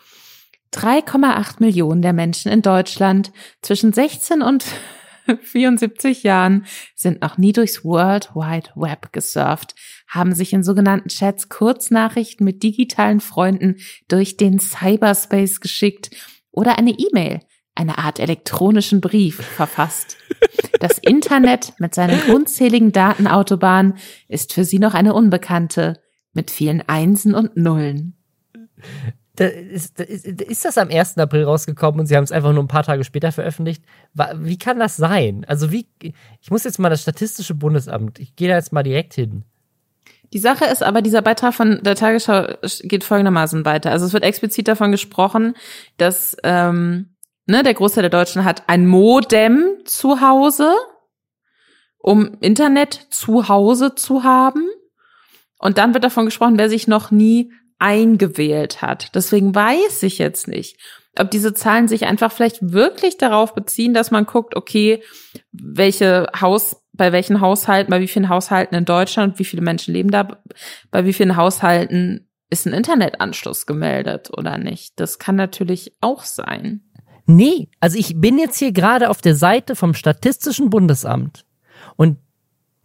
3,8 Millionen der Menschen in Deutschland zwischen 16 und 74 Jahren sind noch nie durchs World Wide Web gesurft, haben sich in sogenannten Chats Kurznachrichten mit digitalen Freunden durch den Cyberspace geschickt oder eine E-Mail, eine Art elektronischen Brief verfasst. Das Internet mit seinen unzähligen Datenautobahnen ist für sie noch eine Unbekannte mit vielen Einsen und Nullen. Da ist, da ist, ist das am 1. April rausgekommen und sie haben es einfach nur ein paar Tage später veröffentlicht? Wie kann das sein? Also wie, ich muss jetzt mal das Statistische Bundesamt, ich gehe da jetzt mal direkt hin. Die Sache ist aber, dieser Beitrag von der Tagesschau geht folgendermaßen weiter. Also es wird explizit davon gesprochen, dass ähm, ne, der Großteil der Deutschen hat ein Modem zu Hause, um Internet zu Hause zu haben. Und dann wird davon gesprochen, wer sich noch nie eingewählt hat. Deswegen weiß ich jetzt nicht, ob diese Zahlen sich einfach vielleicht wirklich darauf beziehen, dass man guckt, okay, welche Haus bei welchen Haushalten, bei wie vielen Haushalten in Deutschland, wie viele Menschen leben da, bei wie vielen Haushalten ist ein Internetanschluss gemeldet oder nicht. Das kann natürlich auch sein. Nee, also ich bin jetzt hier gerade auf der Seite vom Statistischen Bundesamt und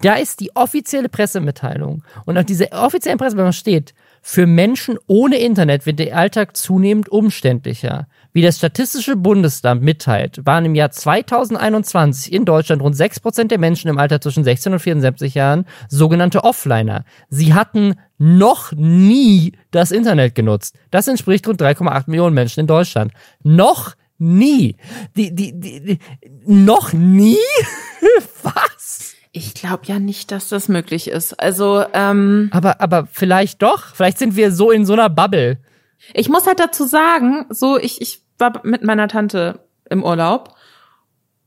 da ist die offizielle Pressemitteilung. Und auf dieser offiziellen Pressemitteilung steht, für Menschen ohne Internet wird der Alltag zunehmend umständlicher. Wie das Statistische Bundesamt mitteilt, waren im Jahr 2021 in Deutschland rund 6% der Menschen im Alter zwischen 16 und 74 Jahren sogenannte Offliner. Sie hatten noch nie das Internet genutzt. Das entspricht rund 3,8 Millionen Menschen in Deutschland. Noch nie. Die, die, die, die noch nie? Was? Ich glaube ja nicht, dass das möglich ist. Also, ähm. Aber, aber vielleicht doch. Vielleicht sind wir so in so einer Bubble. Ich muss halt dazu sagen, so, ich, ich war mit meiner Tante im Urlaub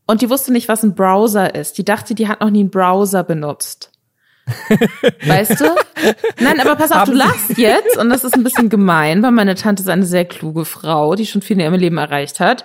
und die wusste nicht, was ein Browser ist. Die dachte, die hat noch nie einen Browser benutzt. weißt du? Nein, aber pass auf, Haben du lachst jetzt und das ist ein bisschen gemein, weil meine Tante ist eine sehr kluge Frau, die schon viel in ihrem Leben erreicht hat.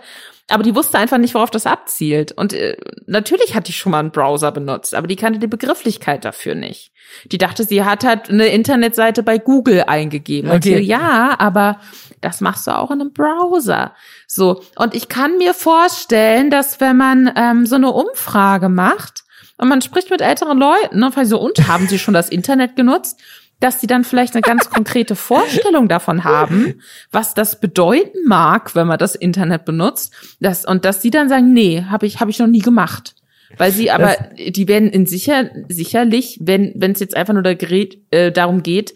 Aber die wusste einfach nicht, worauf das abzielt. Und äh, natürlich hat die schon mal einen Browser benutzt, aber die kannte die Begrifflichkeit dafür nicht. Die dachte, sie hat halt eine Internetseite bei Google eingegeben. Okay. Und ja, aber das machst du auch in einem Browser. So. Und ich kann mir vorstellen, dass wenn man ähm, so eine Umfrage macht und man spricht mit älteren Leuten, ne, so, und haben sie schon das Internet genutzt? Dass sie dann vielleicht eine ganz konkrete Vorstellung davon haben, was das bedeuten mag, wenn man das Internet benutzt, das, und dass sie dann sagen, nee, habe ich, hab ich noch nie gemacht. Weil sie aber, das die werden in sicher, sicherlich, wenn wenn es jetzt einfach nur da Gerät, äh, darum geht,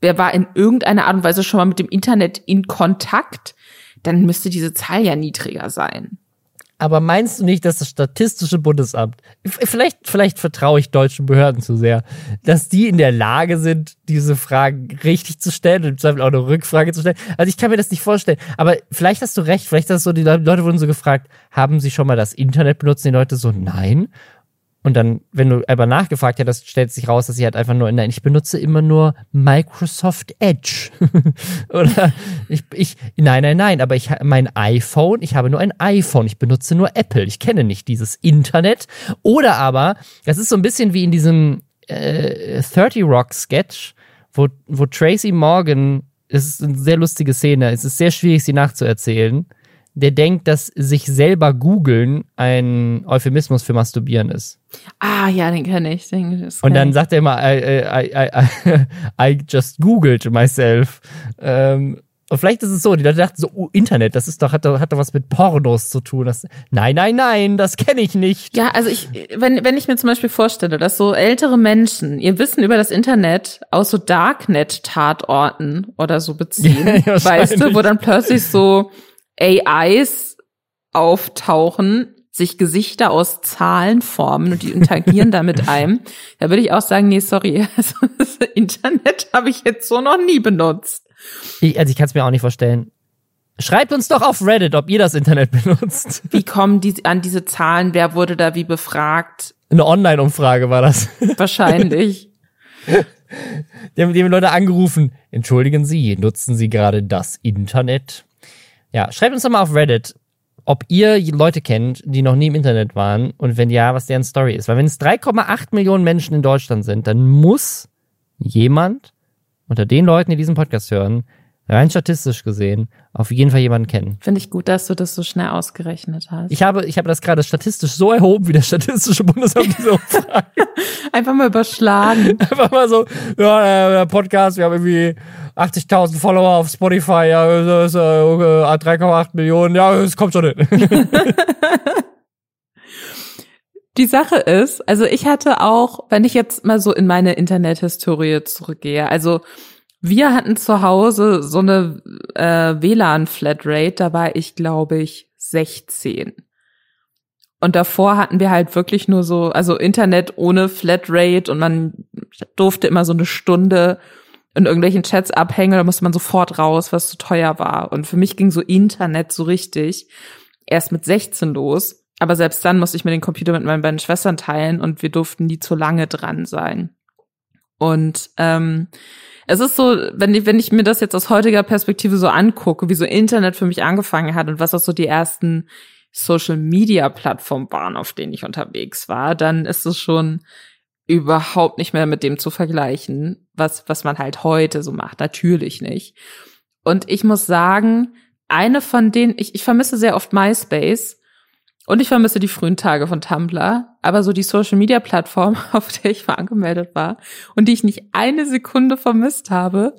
wer war in irgendeiner Art und Weise schon mal mit dem Internet in Kontakt, dann müsste diese Zahl ja niedriger sein. Aber meinst du nicht, dass das Statistische Bundesamt, vielleicht, vielleicht vertraue ich deutschen Behörden zu sehr, dass die in der Lage sind, diese Fragen richtig zu stellen und im Zweifel auch eine Rückfrage zu stellen? Also ich kann mir das nicht vorstellen. Aber vielleicht hast du recht, vielleicht hast du so, die Leute wurden so gefragt, haben sie schon mal das Internet benutzt? Die Leute so, nein. Und dann, wenn du aber nachgefragt hättest, stellt sich raus, dass sie halt einfach nur, nein, ich benutze immer nur Microsoft Edge. Oder ich, ich, nein, nein, nein, aber ich mein iPhone, ich habe nur ein iPhone, ich benutze nur Apple, ich kenne nicht dieses Internet. Oder aber, das ist so ein bisschen wie in diesem äh, 30 Rock Sketch, wo, wo Tracy Morgan, es ist eine sehr lustige Szene, es ist sehr schwierig, sie nachzuerzählen der denkt, dass sich selber googeln ein Euphemismus für Masturbieren ist. Ah, ja, den kenne ich. Den, kenn und dann sagt er immer, I, I, I, I just googled myself. Ähm, und vielleicht ist es so, die Leute dachten so, oh, Internet, das ist doch, hat doch, hat doch was mit Pornos zu tun. Das, nein, nein, nein, das kenne ich nicht. Ja, also ich, wenn, wenn ich mir zum Beispiel vorstelle, dass so ältere Menschen ihr Wissen über das Internet aus so Darknet-Tatorten oder so beziehen, ja, weißt du, wo dann plötzlich so AIs auftauchen, sich Gesichter aus Zahlen formen und die interagieren da mit einem, da würde ich auch sagen, nee, sorry, also das Internet habe ich jetzt so noch nie benutzt. Ich, also ich kann es mir auch nicht vorstellen. Schreibt uns doch auf Reddit, ob ihr das Internet benutzt. Wie kommen die an diese Zahlen? Wer wurde da wie befragt? Eine Online-Umfrage war das. Wahrscheinlich. Die haben die Leute angerufen. Entschuldigen Sie, nutzen Sie gerade das Internet? Ja, schreibt uns doch mal auf Reddit, ob ihr Leute kennt, die noch nie im Internet waren und wenn ja, was deren Story ist. Weil wenn es 3,8 Millionen Menschen in Deutschland sind, dann muss jemand unter den Leuten, die diesen Podcast hören, rein statistisch gesehen, auf jeden Fall jemanden kennen. Finde ich gut, dass du das so schnell ausgerechnet hast. Ich habe, ich habe das gerade statistisch so erhoben, wie das Statistische Bundesamt diese Umfrage. Einfach mal überschlagen. Einfach mal so, ja, der Podcast, wir haben irgendwie 80.000 Follower auf Spotify, ja, 3,8 äh, Millionen, ja, es kommt schon hin. Die Sache ist, also ich hatte auch, wenn ich jetzt mal so in meine Internethistorie zurückgehe, also wir hatten zu Hause so eine äh, WLAN-Flatrate, da war ich, glaube ich, 16. Und davor hatten wir halt wirklich nur so, also Internet ohne Flatrate und man durfte immer so eine Stunde in irgendwelchen Chats abhängen, da musste man sofort raus, was zu teuer war. Und für mich ging so Internet so richtig erst mit 16 los. Aber selbst dann musste ich mir den Computer mit meinen beiden Schwestern teilen und wir durften nie zu lange dran sein. Und ähm, es ist so, wenn ich, wenn ich mir das jetzt aus heutiger Perspektive so angucke, wie so Internet für mich angefangen hat und was auch so die ersten Social-Media-Plattformen waren, auf denen ich unterwegs war, dann ist es schon überhaupt nicht mehr mit dem zu vergleichen, was, was man halt heute so macht. Natürlich nicht. Und ich muss sagen, eine von denen, ich, ich vermisse sehr oft MySpace und ich vermisse die frühen Tage von Tumblr, aber so die Social Media Plattform, auf der ich mal angemeldet war und die ich nicht eine Sekunde vermisst habe,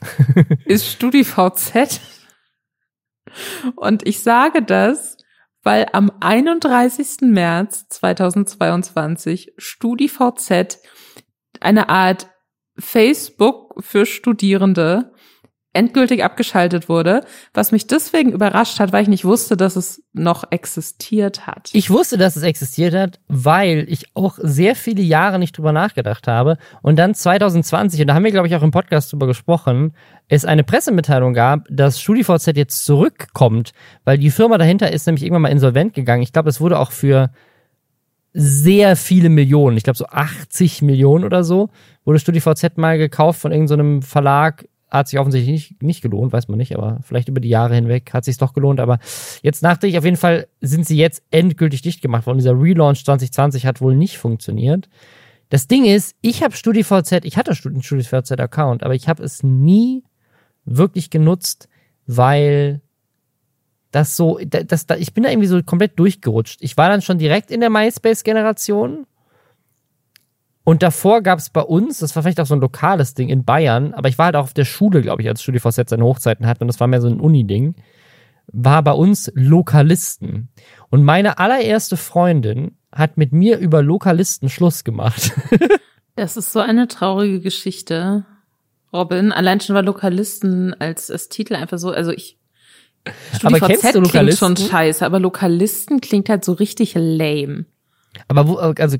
ist StudiVZ. Und ich sage das, weil am 31. März 2022 StudiVZ eine Art Facebook für Studierende endgültig abgeschaltet wurde, was mich deswegen überrascht hat, weil ich nicht wusste, dass es noch existiert hat. Ich wusste, dass es existiert hat, weil ich auch sehr viele Jahre nicht drüber nachgedacht habe und dann 2020, und da haben wir, glaube ich, auch im Podcast drüber gesprochen, es eine Pressemitteilung gab, dass StudiVZ jetzt zurückkommt, weil die Firma dahinter ist nämlich irgendwann mal insolvent gegangen. Ich glaube, es wurde auch für sehr viele Millionen, ich glaube so 80 Millionen oder so, wurde StudiVZ mal gekauft von irgendeinem so Verlag hat sich offensichtlich nicht, nicht gelohnt, weiß man nicht, aber vielleicht über die Jahre hinweg hat sich doch gelohnt. Aber jetzt nachträglich, auf jeden Fall sind sie jetzt endgültig dicht gemacht worden. Dieser Relaunch 2020 hat wohl nicht funktioniert. Das Ding ist, ich habe StudiVZ, ich hatte einen StudiVZ-Account, aber ich habe es nie wirklich genutzt, weil das so, das, das, ich bin da irgendwie so komplett durchgerutscht. Ich war dann schon direkt in der MySpace-Generation und davor gab es bei uns, das war vielleicht auch so ein lokales Ding in Bayern, aber ich war halt auch auf der Schule, glaube ich, als StudiVZ seine Hochzeiten hat und das war mehr so ein Uni-Ding, war bei uns Lokalisten. Und meine allererste Freundin hat mit mir über Lokalisten Schluss gemacht. das ist so eine traurige Geschichte, Robin. Allein schon war Lokalisten als, als Titel einfach so, also ich StudiVZ aber kennst du Lokalisten? klingt schon scheiße, aber Lokalisten klingt halt so richtig lame. Aber wo, also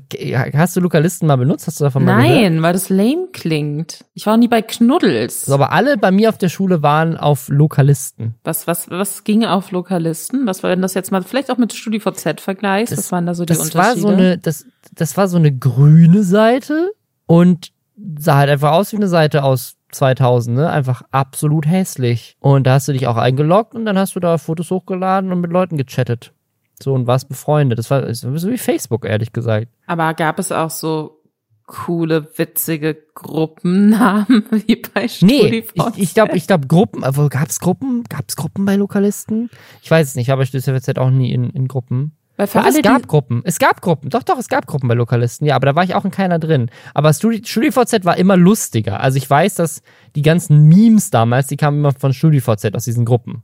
hast du Lokalisten mal benutzt? Hast du davon mal Nein, gehört? weil das lame klingt. Ich war nie bei Knuddels. So, aber alle bei mir auf der Schule waren auf Lokalisten. Was, was, was ging auf Lokalisten? Was war denn das jetzt mal, vielleicht auch mit StudiVZ vergleichst? Das, was waren da so die das Unterschiede? War so eine, das, das war so eine grüne Seite und sah halt einfach aus wie eine Seite aus 2000, ne? Einfach absolut hässlich. Und da hast du dich auch eingeloggt und dann hast du da Fotos hochgeladen und mit Leuten gechattet. So und warst befreundet. Das war so wie Facebook, ehrlich gesagt. Aber gab es auch so coole, witzige Gruppennamen wie bei? Nee, ich, ich glaube, ich glaube Gruppen, aber gab es Gruppen? Gab es Gruppen bei Lokalisten? Ich weiß es nicht, aber StudiVZ auch nie in, in Gruppen. Weil für alle, es gab Gruppen. Es gab Gruppen. Doch, doch, es gab Gruppen bei Lokalisten. Ja, aber da war ich auch in keiner drin. Aber Studi StudiVZ war immer lustiger. Also ich weiß, dass die ganzen Memes damals, die kamen immer von StudiVZ aus diesen Gruppen.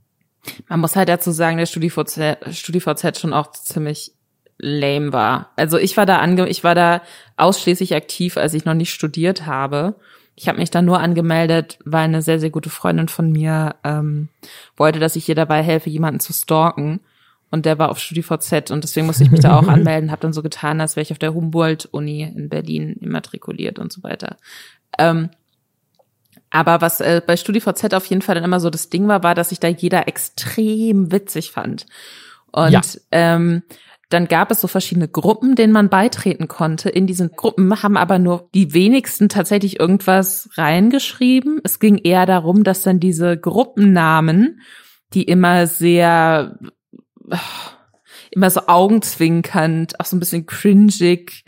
Man muss halt dazu sagen, der StudiVZ, StudiVZ schon auch ziemlich lame war. Also ich war da ange ich war da ausschließlich aktiv, als ich noch nicht studiert habe. Ich habe mich da nur angemeldet, weil eine sehr, sehr gute Freundin von mir ähm, wollte, dass ich ihr dabei helfe, jemanden zu stalken. Und der war auf StudiVZ und deswegen musste ich mich da auch anmelden, habe dann so getan, als wäre ich auf der Humboldt-Uni in Berlin immatrikuliert und so weiter. Ähm, aber was äh, bei StudiVZ auf jeden Fall dann immer so das Ding war, war, dass sich da jeder extrem witzig fand. Und ja. ähm, dann gab es so verschiedene Gruppen, denen man beitreten konnte. In diesen Gruppen haben aber nur die wenigsten tatsächlich irgendwas reingeschrieben. Es ging eher darum, dass dann diese Gruppennamen, die immer sehr, immer so augenzwinkernd, auch so ein bisschen cringig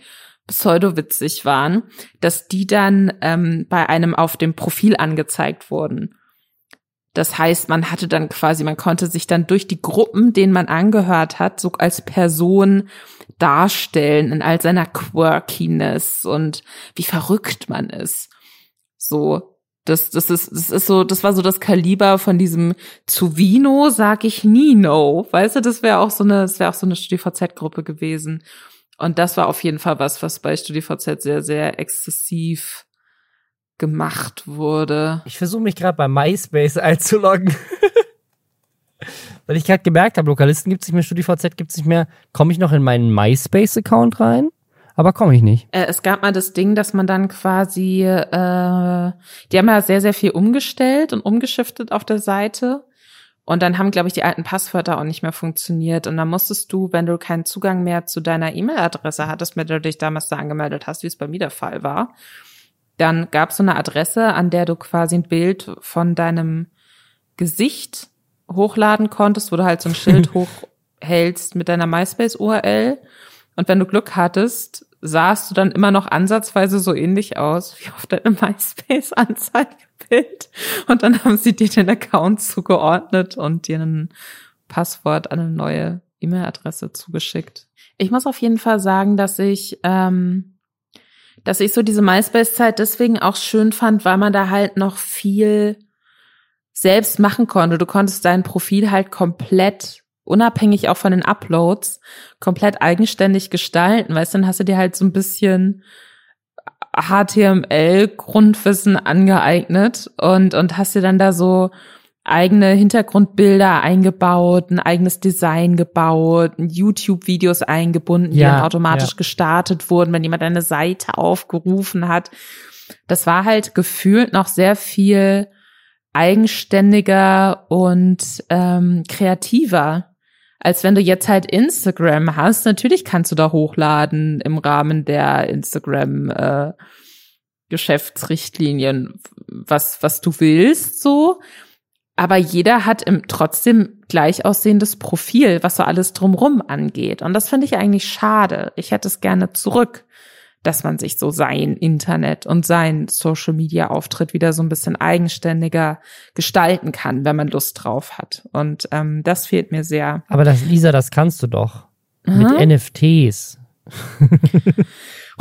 pseudowitzig waren, dass die dann ähm, bei einem auf dem Profil angezeigt wurden. Das heißt, man hatte dann quasi, man konnte sich dann durch die Gruppen, denen man angehört hat, so als Person darstellen in all seiner Quirkiness und wie verrückt man ist. So, das, das ist, das ist so, das war so das Kaliber von diesem zu Vino sag ich nie no. Weißt du, das wäre auch so eine, das wäre auch so eine StudiVZ-Gruppe gewesen. Und das war auf jeden Fall was, was bei StudiVZ sehr, sehr exzessiv gemacht wurde. Ich versuche mich gerade bei MySpace einzuloggen. Weil ich gerade gemerkt habe, Lokalisten gibt es nicht mehr, StudiVZ gibt es nicht mehr. Komme ich noch in meinen MySpace-Account rein? Aber komme ich nicht. Äh, es gab mal das Ding, dass man dann quasi, äh, die haben ja sehr, sehr viel umgestellt und umgeschiftet auf der Seite. Und dann haben, glaube ich, die alten Passwörter auch nicht mehr funktioniert. Und dann musstest du, wenn du keinen Zugang mehr zu deiner E-Mail-Adresse hattest, mit der du dich damals da angemeldet hast, wie es bei mir der Fall war, dann gab es so eine Adresse, an der du quasi ein Bild von deinem Gesicht hochladen konntest, wo du halt so ein Schild hoch hältst mit deiner MySpace-URL. Und wenn du Glück hattest, sahst du dann immer noch ansatzweise so ähnlich aus wie auf deinem MySpace-Anzeigebild. Und dann haben sie dir den Account zugeordnet und dir ein Passwort an eine neue E-Mail-Adresse zugeschickt. Ich muss auf jeden Fall sagen, dass ich, ähm, dass ich so diese MySpace-Zeit deswegen auch schön fand, weil man da halt noch viel selbst machen konnte. Du konntest dein Profil halt komplett unabhängig auch von den Uploads komplett eigenständig gestalten, weißt du, dann hast du dir halt so ein bisschen HTML-Grundwissen angeeignet und, und hast dir dann da so eigene Hintergrundbilder eingebaut, ein eigenes Design gebaut, YouTube-Videos eingebunden, die dann automatisch ja. gestartet wurden, wenn jemand eine Seite aufgerufen hat. Das war halt gefühlt noch sehr viel eigenständiger und ähm, kreativer als wenn du jetzt halt Instagram hast. Natürlich kannst du da hochladen im Rahmen der Instagram äh, Geschäftsrichtlinien, was was du willst so. Aber jeder hat im trotzdem gleich aussehendes Profil, was so alles drumrum angeht. Und das finde ich eigentlich schade. Ich hätte es gerne zurück dass man sich so sein Internet und sein Social Media Auftritt wieder so ein bisschen eigenständiger gestalten kann, wenn man Lust drauf hat. Und ähm, das fehlt mir sehr. Aber das, Lisa, das kannst du doch. Hm? Mit NFTs.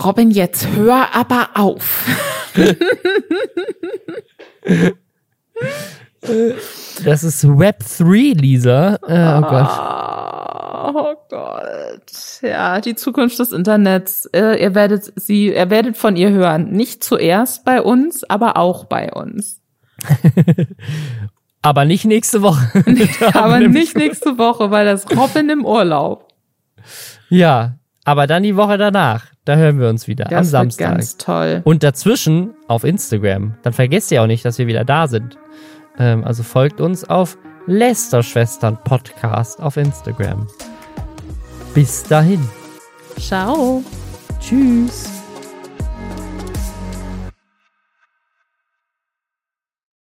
Robin, jetzt hör aber auf. das ist Web 3, Lisa. Oh Gott. Ah. Oh Gott. Ja, die Zukunft des Internets. Äh, ihr werdet sie, ihr werdet von ihr hören. Nicht zuerst bei uns, aber auch bei uns. aber nicht nächste Woche. aber nicht nächste Woche, weil das Robin im Urlaub. Ja, aber dann die Woche danach. Da hören wir uns wieder das am Samstag. Ganz toll. Und dazwischen auf Instagram. Dann vergesst ihr auch nicht, dass wir wieder da sind. Ähm, also folgt uns auf Lästerschwestern Podcast auf Instagram. Bis dahin. Ciao. Tschüss.